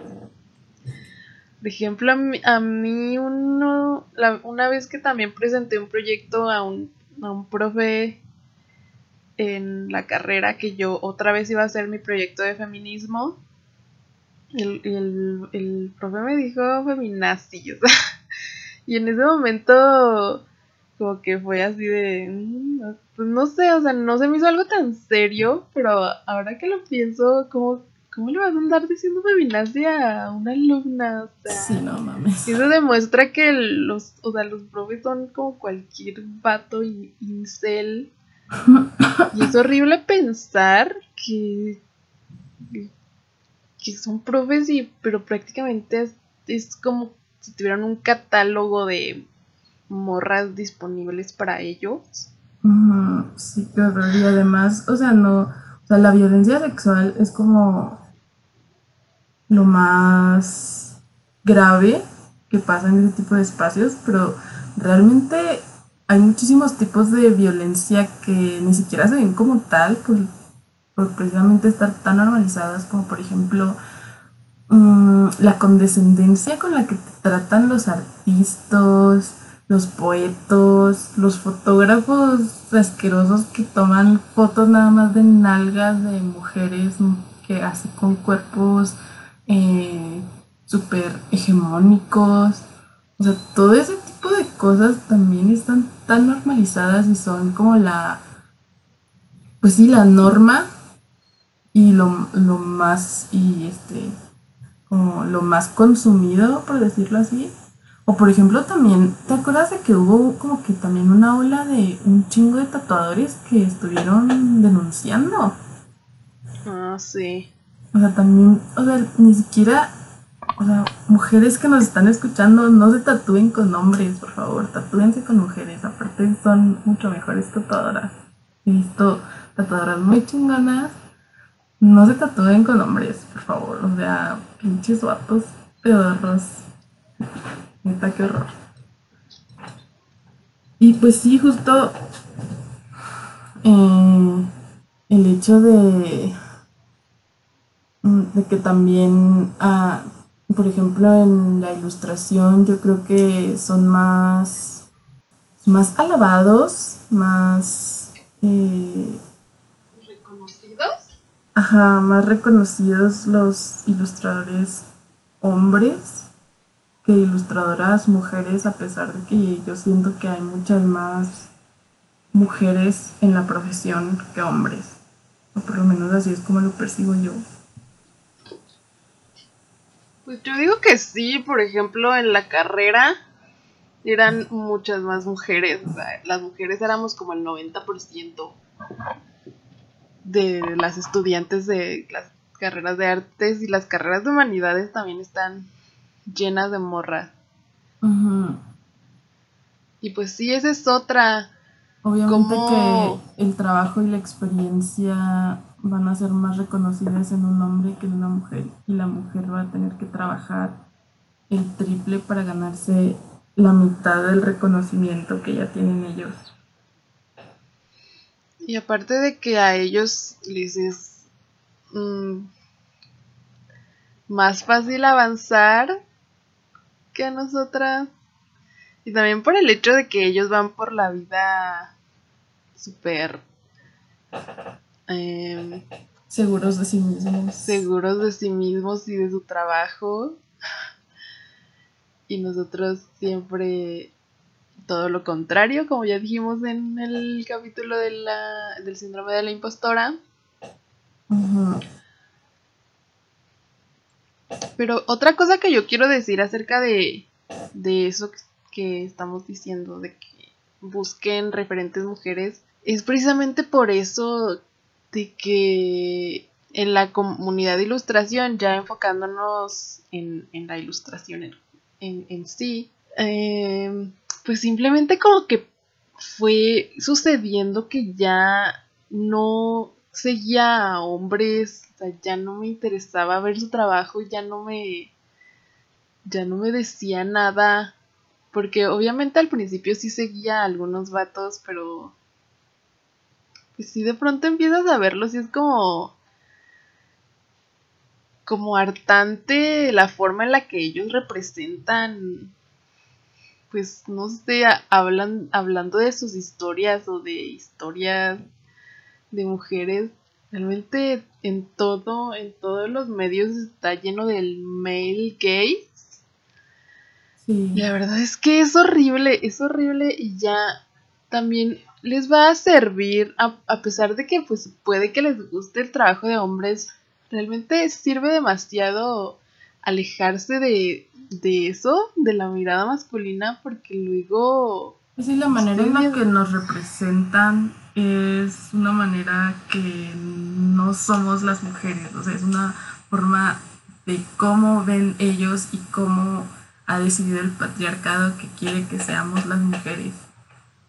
por ejemplo, a mí, uno, una vez que también presenté un proyecto a un, a un profe en la carrera que yo otra vez iba a hacer mi proyecto de feminismo, el, el, el profe me dijo feminazi, y en ese momento como que fue así de, mm, pues no sé, o sea, no se me hizo algo tan serio, pero ahora que lo pienso, como ¿Cómo le vas a andar diciendo feminacia a una alumna? O sea, sí, no mames. Eso demuestra que los, o sea, los profes son como cualquier vato incel. y es horrible pensar que, que son profes y, pero prácticamente es, como si tuvieran un catálogo de morras disponibles para ellos. Sí, claro, y además, o sea, no, sea, la violencia sexual es como lo más grave que pasa en ese tipo de espacios, pero realmente hay muchísimos tipos de violencia que ni siquiera se ven como tal, por, por precisamente estar tan normalizadas como por ejemplo mm, la condescendencia con la que tratan los artistas, los poetos, los fotógrafos asquerosos que toman fotos nada más de nalgas de mujeres que así con cuerpos eh, súper hegemónicos. O sea, todo ese tipo de cosas también están tan normalizadas y son como la, pues sí, la norma y lo, lo más, y este, como lo más consumido, por decirlo así. O por ejemplo también, ¿te acuerdas de que hubo como que también una ola de un chingo de tatuadores que estuvieron denunciando? Ah, sí. O sea, también, o sea, ni siquiera, o sea, mujeres que nos están escuchando, no se tatúen con hombres, por favor, tatúense con mujeres, aparte son mucho mejores tatuadoras. He visto tatuadoras muy chingonas, no se tatúen con hombres, por favor, o sea, pinches vatos pedorros. Neta, qué horror. Y pues sí, justo eh, el hecho de Mm, de que también, ah, por ejemplo, en la ilustración yo creo que son más, más alabados, más eh, reconocidos. Ajá, más reconocidos los ilustradores hombres que ilustradoras mujeres, a pesar de que yo siento que hay muchas más mujeres en la profesión que hombres. O por lo menos así es como lo percibo yo. Pues yo digo que sí, por ejemplo, en la carrera eran muchas más mujeres. O sea, las mujeres éramos como el 90% de las estudiantes de las carreras de artes y las carreras de humanidades también están llenas de morras. Y pues sí, esa es otra. Obviamente que el trabajo y la experiencia van a ser más reconocidas en un hombre que en una mujer y la mujer va a tener que trabajar el triple para ganarse la mitad del reconocimiento que ya tienen ellos. Y aparte de que a ellos les es mm, más fácil avanzar que a nosotras. Y también por el hecho de que ellos van por la vida súper em, seguros de sí mismos. Seguros de sí mismos y de su trabajo. Y nosotros siempre todo lo contrario, como ya dijimos en el capítulo de la, del síndrome de la impostora. Pero otra cosa que yo quiero decir acerca de, de eso que estamos diciendo, de que busquen referentes mujeres, es precisamente por eso de que en la comunidad de ilustración, ya enfocándonos en, en la ilustración en, en, sí, em, pues simplemente como que fue sucediendo que ya no seguía a hombres, sea, ya no me interesaba ver su trabajo, ya no me ya no me decía nada, porque obviamente al principio sí seguía a algunos vatos, pero pues sí de pronto empiezas a verlos y es como como hartante la forma en la que ellos representan, pues no sé, hablan, hablando de sus historias o de historias de mujeres. Realmente en todo, en todos los medios está lleno del male gay. Sí. la verdad es que es horrible, es horrible y ya también les va a servir, a, a pesar de que pues puede que les guste el trabajo de hombres, realmente sirve demasiado alejarse de, eso, de la mirada masculina, porque luego... Sí, la manera en la que nos representan es una manera que no somos las mujeres, o sea, es una forma de cómo ven ellos y cómo ha decidido el patriarcado que quiere que seamos las mujeres.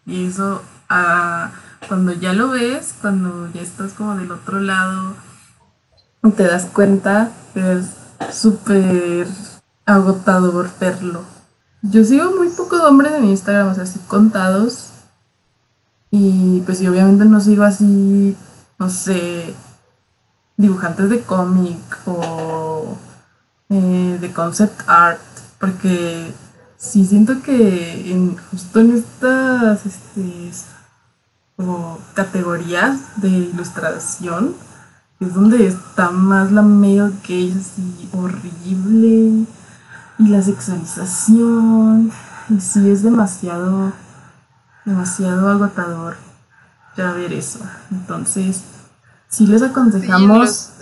Y eso, ah, cuando ya lo ves, cuando ya estás como del otro lado, te das cuenta, es súper agotador verlo. Yo sigo muy poco de hombres en Instagram, o sea, así contados. Y pues sí, obviamente no sigo así, no sé, dibujantes de cómic o eh, de concept art, porque sí siento que en, justo en estas este, como categorías de ilustración, es donde está más la male gaze así horrible y la sexualización. Y sí es demasiado demasiado agotador ya ver eso. Entonces sí les aconsejamos.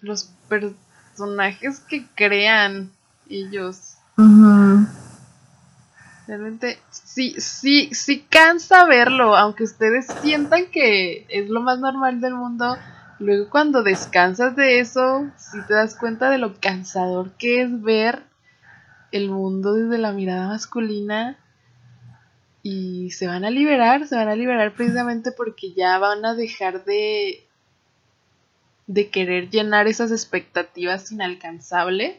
Los, personajes que crean ellos. Realmente sí sí sí cansa verlo aunque ustedes sientan que es lo más normal del mundo Luego cuando descansas de eso, si te das cuenta de lo cansador que es ver el mundo desde la mirada masculina y se van a liberar, se van a liberar precisamente porque ya van a dejar de de querer llenar esas expectativas inalcanzables.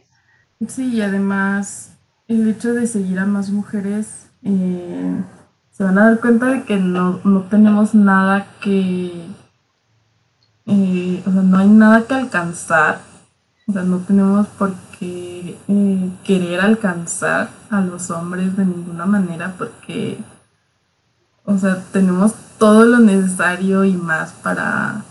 Sí, y además el hecho de seguir a más mujeres, eh, se van a dar cuenta de que no, no tenemos nada que eh, o sea, no hay nada que alcanzar, o sea, no tenemos por qué eh, querer alcanzar a los hombres de ninguna manera porque, o sea, tenemos todo lo necesario y más para...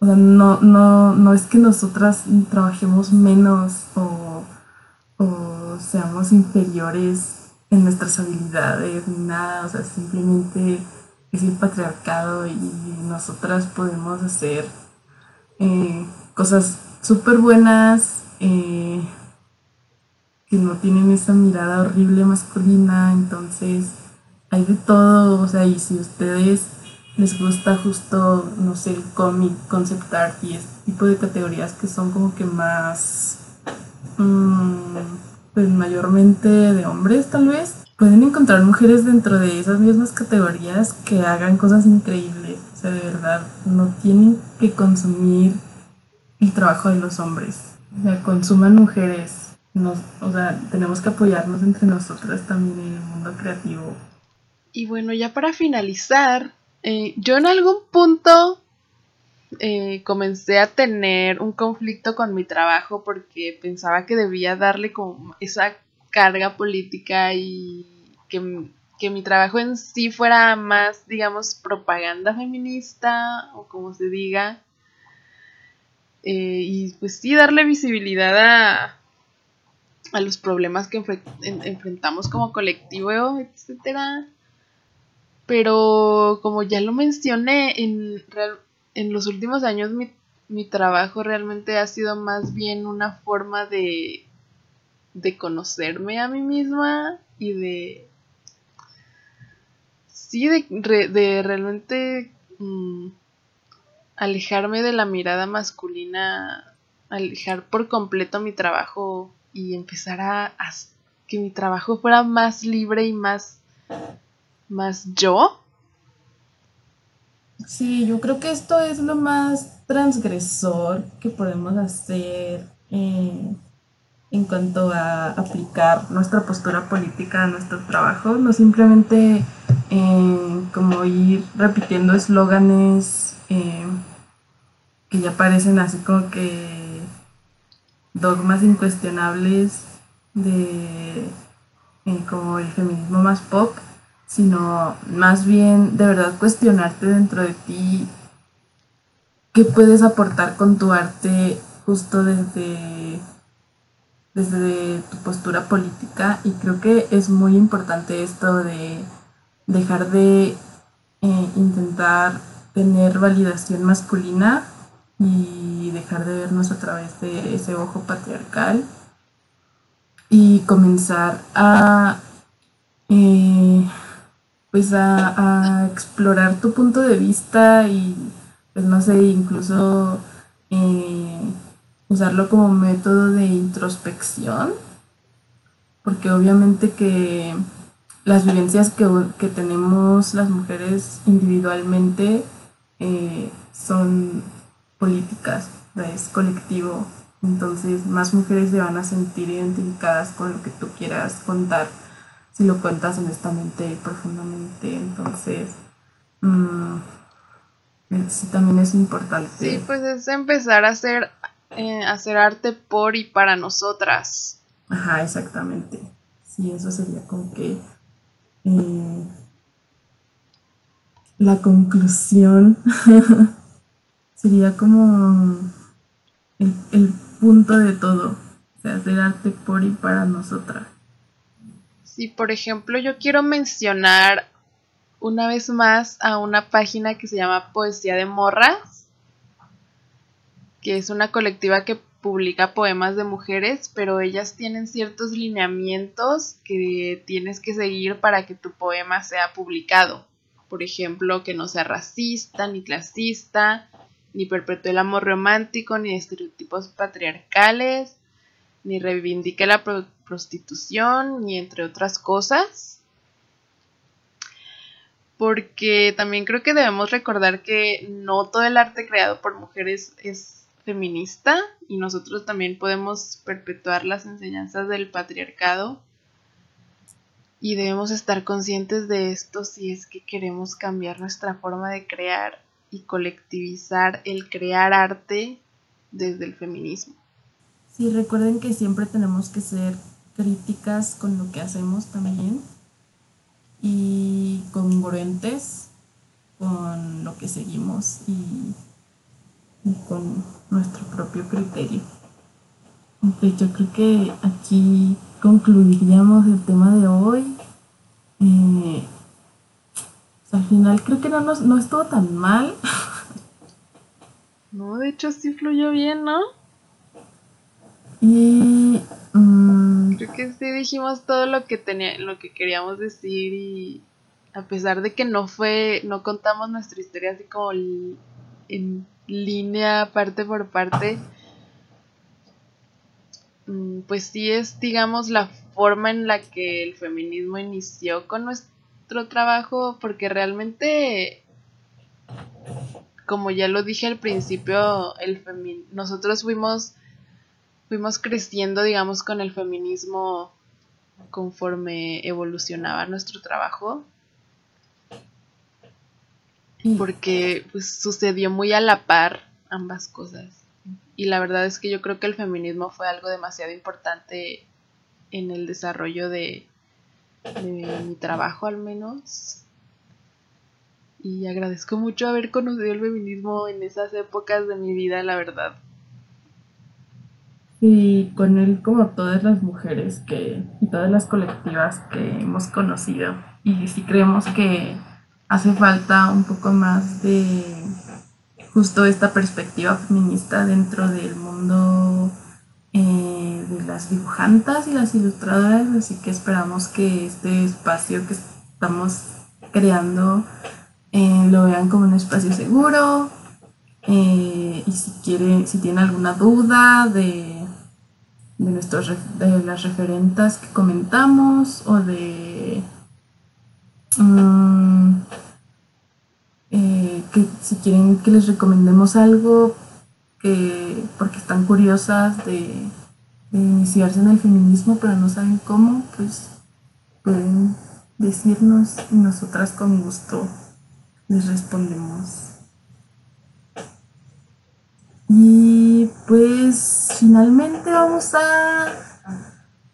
O sea, no, no, no es que nosotras trabajemos menos o, o seamos inferiores en nuestras habilidades ni nada, o sea, simplemente es el patriarcado y nosotras podemos hacer eh, cosas súper buenas eh, que no tienen esa mirada horrible masculina, entonces hay de todo, o sea, y si ustedes les gusta justo, no sé, el cómic, concept art y este tipo de categorías que son como que más, mm, pues mayormente de hombres tal vez, pueden encontrar mujeres dentro de esas mismas categorías que hagan cosas increíbles, o sea, de verdad, no tienen que consumir el trabajo de los hombres, o sea, consuman mujeres, nos, o sea, tenemos que apoyarnos entre nosotras también en el mundo creativo. Y bueno, ya para finalizar, eh, yo en algún punto eh, comencé a tener un conflicto con mi trabajo porque pensaba que debía darle como esa carga política y que, que mi trabajo en sí fuera más, digamos, propaganda feminista o como se diga. Eh, y pues sí, darle visibilidad a, a los problemas que enfrentamos como colectivo, etcétera. Pero como ya lo mencioné, en, en los últimos años mi, mi, trabajo realmente ha sido más bien una forma de, de conocerme a mí misma y de... Sí, de, de realmente mm, alejarme de la mirada masculina, alejar por completo mi trabajo y empezar a, que mi trabajo fuera más libre y más más yo. Sí, yo creo que esto es lo más transgresor que podemos hacer eh, en cuanto a aplicar nuestra postura política a nuestro trabajo, no simplemente eh, como ir repitiendo eslóganes eh, que ya parecen así como que dogmas incuestionables de como el feminismo más pop, sino más bien de verdad cuestionarte dentro de ti qué puedes aportar con tu arte justo desde, desde tu postura política. Y creo que es muy importante esto de dejar de eh, intentar tener validación masculina y dejar de vernos a través de ese ojo patriarcal y comenzar a eh, pues a, explorar tu punto de vista y pues no sé, incluso eh, usarlo como método de introspección, porque obviamente que las vivencias que, tenemos las mujeres individualmente eh, son políticas, es colectivo, entonces más mujeres se van a sentir identificadas con lo que tú quieras contar si lo cuentas honestamente y profundamente. Entonces, mm, sí también es importante. Sí, pues es empezar a hacer, eh, hacer arte por y para nosotras. Ajá, exactamente. Sí, eso sería como que eh, la conclusión sería como el, el punto de todo. O sea, hacer arte por y para nosotras. Si, por ejemplo, yo quiero mencionar una vez más a una página que se llama Poesía de Morras, que es una colectiva que publica poemas de mujeres, pero ellas tienen ciertos lineamientos que tienes que seguir para que tu poema sea publicado. Por ejemplo, que no sea racista, ni clasista, ni perpetúe el amor romántico, ni estereotipos patriarcales, ni reivindique la prostitución, ni entre otras cosas. Porque también creo que debemos recordar que no todo el arte creado por mujeres es feminista y nosotros también podemos perpetuar las enseñanzas del patriarcado y debemos estar conscientes de esto si es que queremos cambiar nuestra forma de crear y colectivizar el crear arte desde el feminismo. Sí, recuerden que siempre tenemos que ser críticas con lo que hacemos también y congruentes con lo que seguimos y, con nuestro propio criterio. yo creo que aquí concluiríamos el tema de hoy. Eh, al final creo que no, nos, no estuvo tan mal. No, de hecho sí fluyó bien, ¿no? Y mm, creo que sí dijimos todo lo que tenía, lo que queríamos decir y a pesar de que no fue, no contamos nuestra historia así como en línea, parte por parte, mm, pues sí es, digamos, la forma en la que el feminismo inició con nuestro trabajo, porque realmente, como ya lo dije al principio, el nosotros fuimos fuimos creciendo, digamos, con el feminismo conforme evolucionaba nuestro trabajo. Porque pues sucedió muy a la par ambas cosas. Y la verdad es que yo creo que el feminismo fue algo demasiado importante en el desarrollo de, mi trabajo al menos. Y agradezco mucho haber conocido el feminismo en esas épocas de mi vida, la verdad. Y con él como todas las mujeres que, y todas las colectivas que hemos conocido. Y si creemos que hace falta un poco más de justo esta perspectiva feminista dentro del mundo eh, de las dibujantas y las ilustradoras, así que esperamos que este espacio que estamos creando eh, lo vean como un espacio seguro. Eh, y si quiere, si tiene alguna duda de, de, nuestros, de las referentas que comentamos o de Mm, eh, que si quieren que les recomendemos algo que, porque están curiosas de, iniciarse en el feminismo pero no saben cómo, pues pueden decirnos y nosotras con gusto les respondemos. Y pues finalmente vamos a,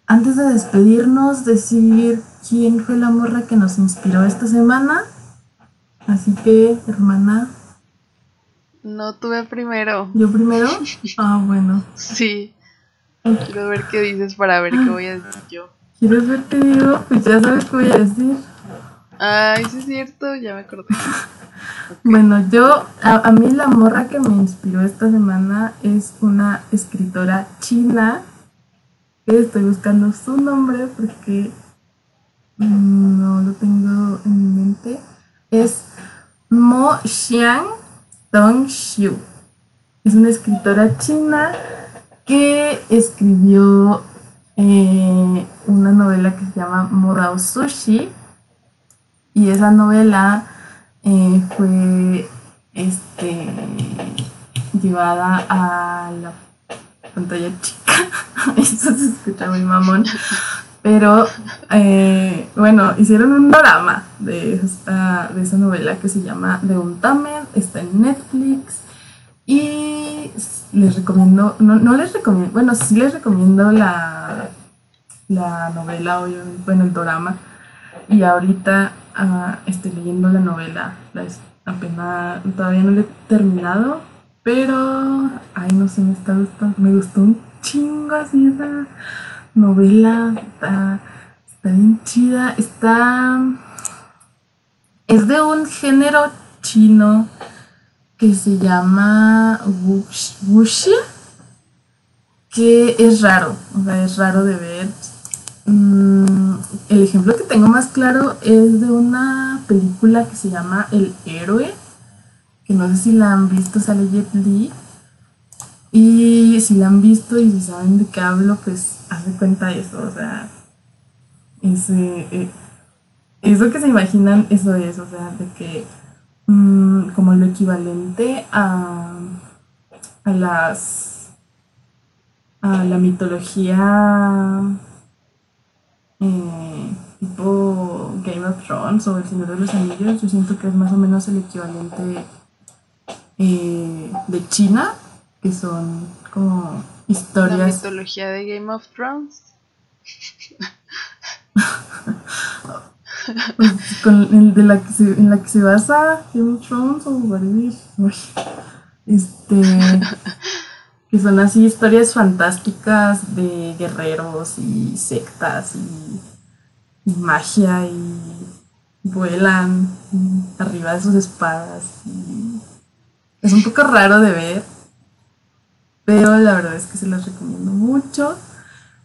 antes de despedirnos, decir quién fue la morra que nos inspiró esta semana. Así que, hermana. No tuve primero. ¿Yo primero? Ah, bueno. Sí. Quiero ver qué dices para ver qué voy a decir yo. ¿Quieres ver qué digo? Pues ya sabes qué voy a decir. Ay, sí es cierto, ya me acordé. Bueno, yo, a, a, mí la morra que me inspiró esta semana es una escritora china. Estoy buscando su nombre porque no lo tengo en mi mente, es Mo Xiang Dong-xiu. Es una escritora china que escribió eh, una novela que se llama Morao Sushi y esa novela eh, fue este, llevada a la pantalla chica. Eso se escucha muy mamón. Pero eh, bueno, hicieron un drama de, esta, de esa novela que se llama The Untamed, está en Netflix y les recomiendo, no, no les recomiendo, bueno, sí les recomiendo la, la novela, bueno, el drama y ahorita uh, estoy leyendo la novela, la, apenas, todavía no la he terminado, pero, ay, no sé, me está gustando, me gustó un chingo así esa novela, está, bien chida, está... Es de un género chino que se llama wuxia, que es raro, o sea, es raro de ver. Mm, el ejemplo que tengo más claro es de una película que se llama El Héroe, que no sé si la han visto, sale Jet Li. Y si la han visto y si saben de qué hablo, pues hace cuenta eso, o sea, ese, eh, eso que se imaginan, eso es, o sea, de que mm, como lo equivalente a, a las, a la mitología eh, tipo Game of Thrones o El Señor de los Anillos, yo siento que es más o menos el equivalente eh, de China, que son como historias. La mitología de Game of Thrones. Pues, con el de la que se, en la que se basa Game of Thrones o whatever. Este. que son así historias fantásticas de guerreros y sectas y, y magia y vuelan arriba de sus espadas. Y es un poco raro de ver, pero la verdad es que se las recomiendo mucho.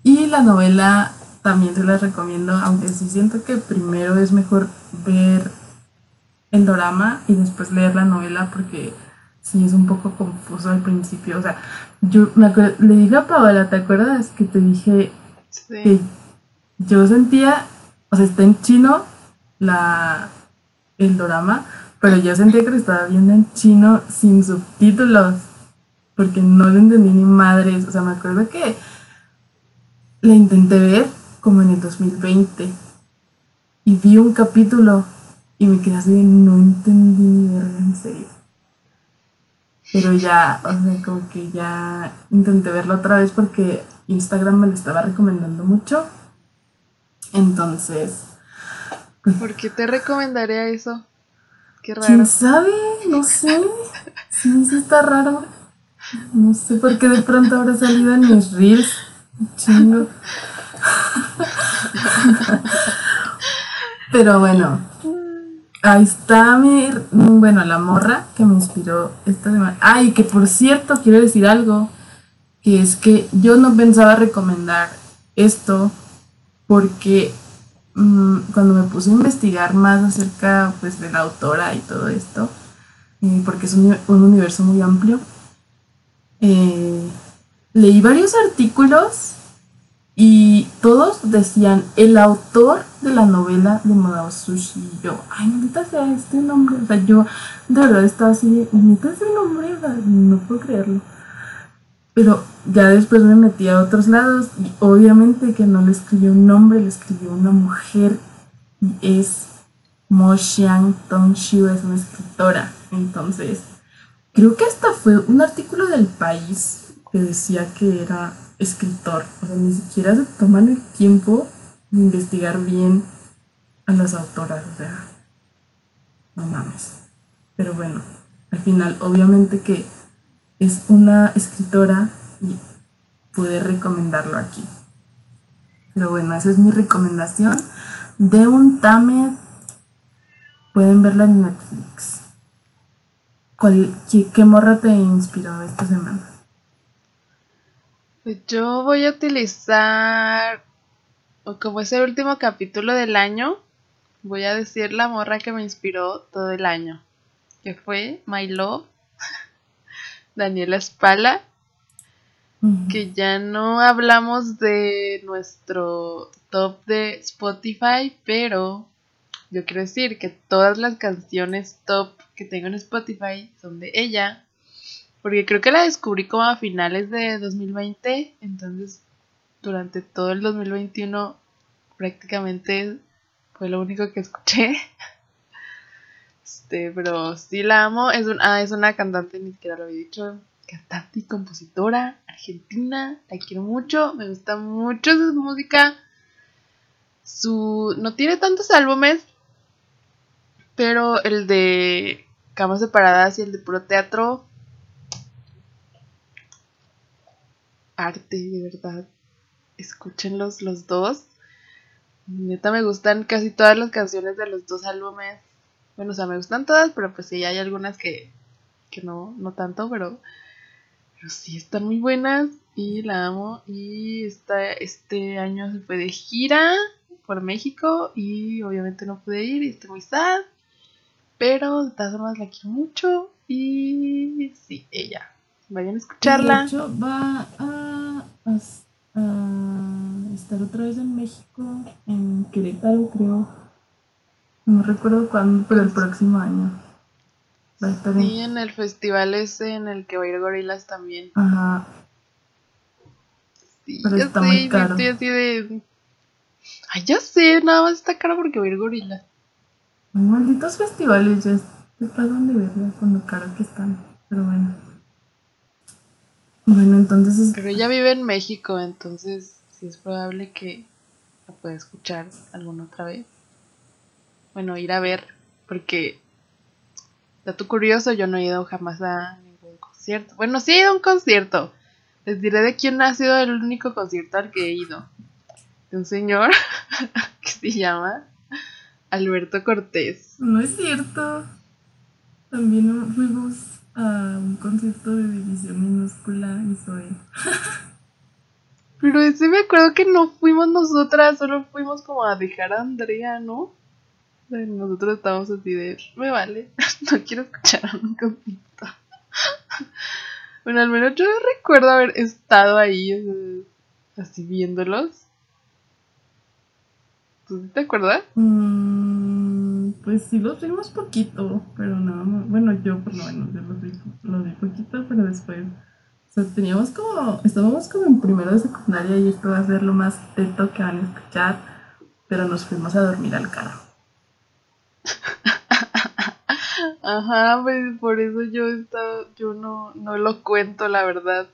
Y la novela también se las recomiendo, aunque sí siento que primero es mejor ver el drama y después leer la novela porque sí es un poco confuso al principio. O sea, yo me le dije a Paola, ¿te acuerdas que te dije que yo sentía, o sea, está en chino la, el drama, pero yo sentía que lo estaba viendo en chino sin subtítulos porque no lo entendí ni madres. O sea, me acuerdo que la intenté ver como en el 2020. Y vi un capítulo y me quedé así no entendí ni verga, en serio. Pero ya, o sea, como que ya intenté verlo otra vez porque Instagram me lo estaba recomendando mucho. Entonces. Pues ¿Por qué te recomendaría eso? Qué raro. ¿Quién sabe? No sé. Sí, sí está raro. No sé por qué de pronto habrá salido en mis reels. Chingo. Pero bueno, ahí está mi, bueno, la morra que me inspiró esta semana. Ay, que por cierto, quiero decir algo, que es que yo no pensaba recomendar esto porque mm, cuando me puse a investigar más acerca pues, de la autora y todo esto, eh, porque es un, universo muy amplio, eh, leí varios artículos y todos decían, el autor de la novela de Madao Sushi. Y yo, ay, maldita sea este nombre. O sea, yo de verdad estaba así, maldita ese nombre, no puedo creerlo. Pero ya después me metí a otros lados y obviamente que no le escribió un nombre, le escribió una mujer y es Mo Xiang Tongshu, es una escritora. Entonces, creo que hasta fue un artículo del país que decía que era escritor. O sea, ni siquiera se toman el tiempo de investigar bien a las autoras. O sea, no mames. Pero bueno, al final, obviamente que es una escritora y pude recomendarlo aquí. Pero bueno, esa es mi recomendación de un Tame. Pueden verla en Netflix. ¿Qué morra te inspiró esta semana? Pues yo voy a utilizar, como es el último capítulo del año, voy a decir la morra que me inspiró todo el año, que fue My Love, Daniela Spala, que ya no hablamos de nuestro top de Spotify, pero yo quiero decir que todas las canciones top que tengo en Spotify son de ella porque creo que la descubrí como a finales de 2020, entonces durante todo el 2021 prácticamente fue lo único que escuché. Este, pero sí la amo, es, ah, es una cantante, ni siquiera lo había dicho, cantante y compositora argentina, la quiero mucho, me gusta mucho su música. Su no tiene tantos álbumes, pero el de Camas separadas y el de puro teatro arte, de verdad. Escúchenlos los dos. Neta me gustan casi todas las canciones de los dos álbumes. Bueno, o sea, me gustan todas, pero pues sí hay algunas que, que no, no tanto, pero, pero sí están muy buenas y la amo. Y esta, este año se fue de gira por México y obviamente no pude ir y estoy muy sad. Pero de todas formas la quiero mucho y sí, ella. Vayan a escucharla. De hecho, va a, estar otra vez en México, en Querétaro, creo. No recuerdo cuándo, pero el próximo año. Va a estar sí, en... el festival ese en el que va a ir Gorilas también. Ajá. Sí, pero está muy caro. Estoy así de. Ay, ya sé, nada más está caro porque va a ir Gorilas. Malditos festivales, ya pasan de verla con lo caro que están. Pero bueno. Bueno, entonces... Pero ella vive en México, entonces sí es probable que la pueda escuchar alguna otra vez. bueno, ir a ver, porque, dato curioso, yo no he ido jamás a ningún concierto. Bueno, sí he ido a un concierto. Les diré de quién ha sido el único concierto al que he ido. De un señor que se llama Alberto Cortés. No es cierto. También fuimos a un concierto de división minúscula y soy. Pero ese me acuerdo que no fuimos nosotras, solo fuimos como a dejar a Andrea, ¿no? Nosotros estábamos así de, me vale, no quiero escuchar a un concierto. bueno, al menos yo recuerdo haber estado ahí, así viéndolos. ¿Tú te acuerdas? Mm, pues sí, los vimos poquito, pero no, bueno, yo por lo menos yo los vi, los vi poquito, pero después, o sea, teníamos como, estábamos como en primero de secundaria y esto va a ser lo más teto que van a escuchar, pero nos fuimos a dormir al carro. Ajá, pues por eso yo estado, yo no, no lo cuento, la verdad.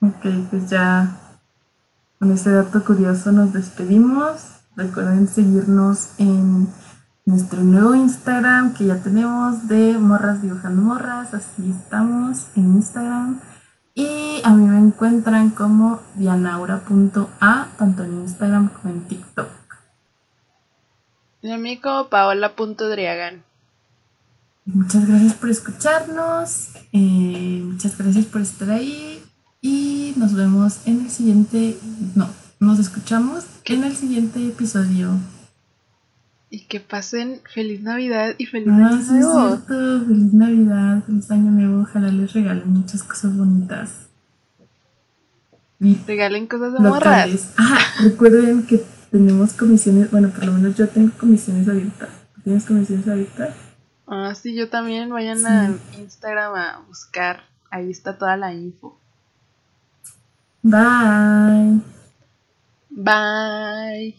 Ok, pues ya con este dato curioso nos despedimos. Recuerden seguirnos en nuestro nuevo Instagram que ya tenemos de Morras Dibujando Morras. Así estamos en Instagram. Y a mí me encuentran como dianaura.a, tanto en Instagram como en TikTok. Y a mí como paola.driagan. Muchas gracias por escucharnos. Eh, muchas gracias por estar ahí. Y nos vemos en el siguiente. No, nos escuchamos en el siguiente episodio. Y que pasen feliz Navidad y feliz Ah, año sí, es nuevo. cierto. Feliz Navidad, feliz Año Nuevo. Ojalá les regalen muchas cosas bonitas. Y Regalen cosas de morras. locales. Ah, recuerden que tenemos comisiones. Bueno, por lo menos yo tengo comisiones abiertas. ¿Tienes comisiones abiertas? Ah, sí, yo también. Vayan Sí. a Instagram a buscar. Ahí está toda la info. Bye. Bye.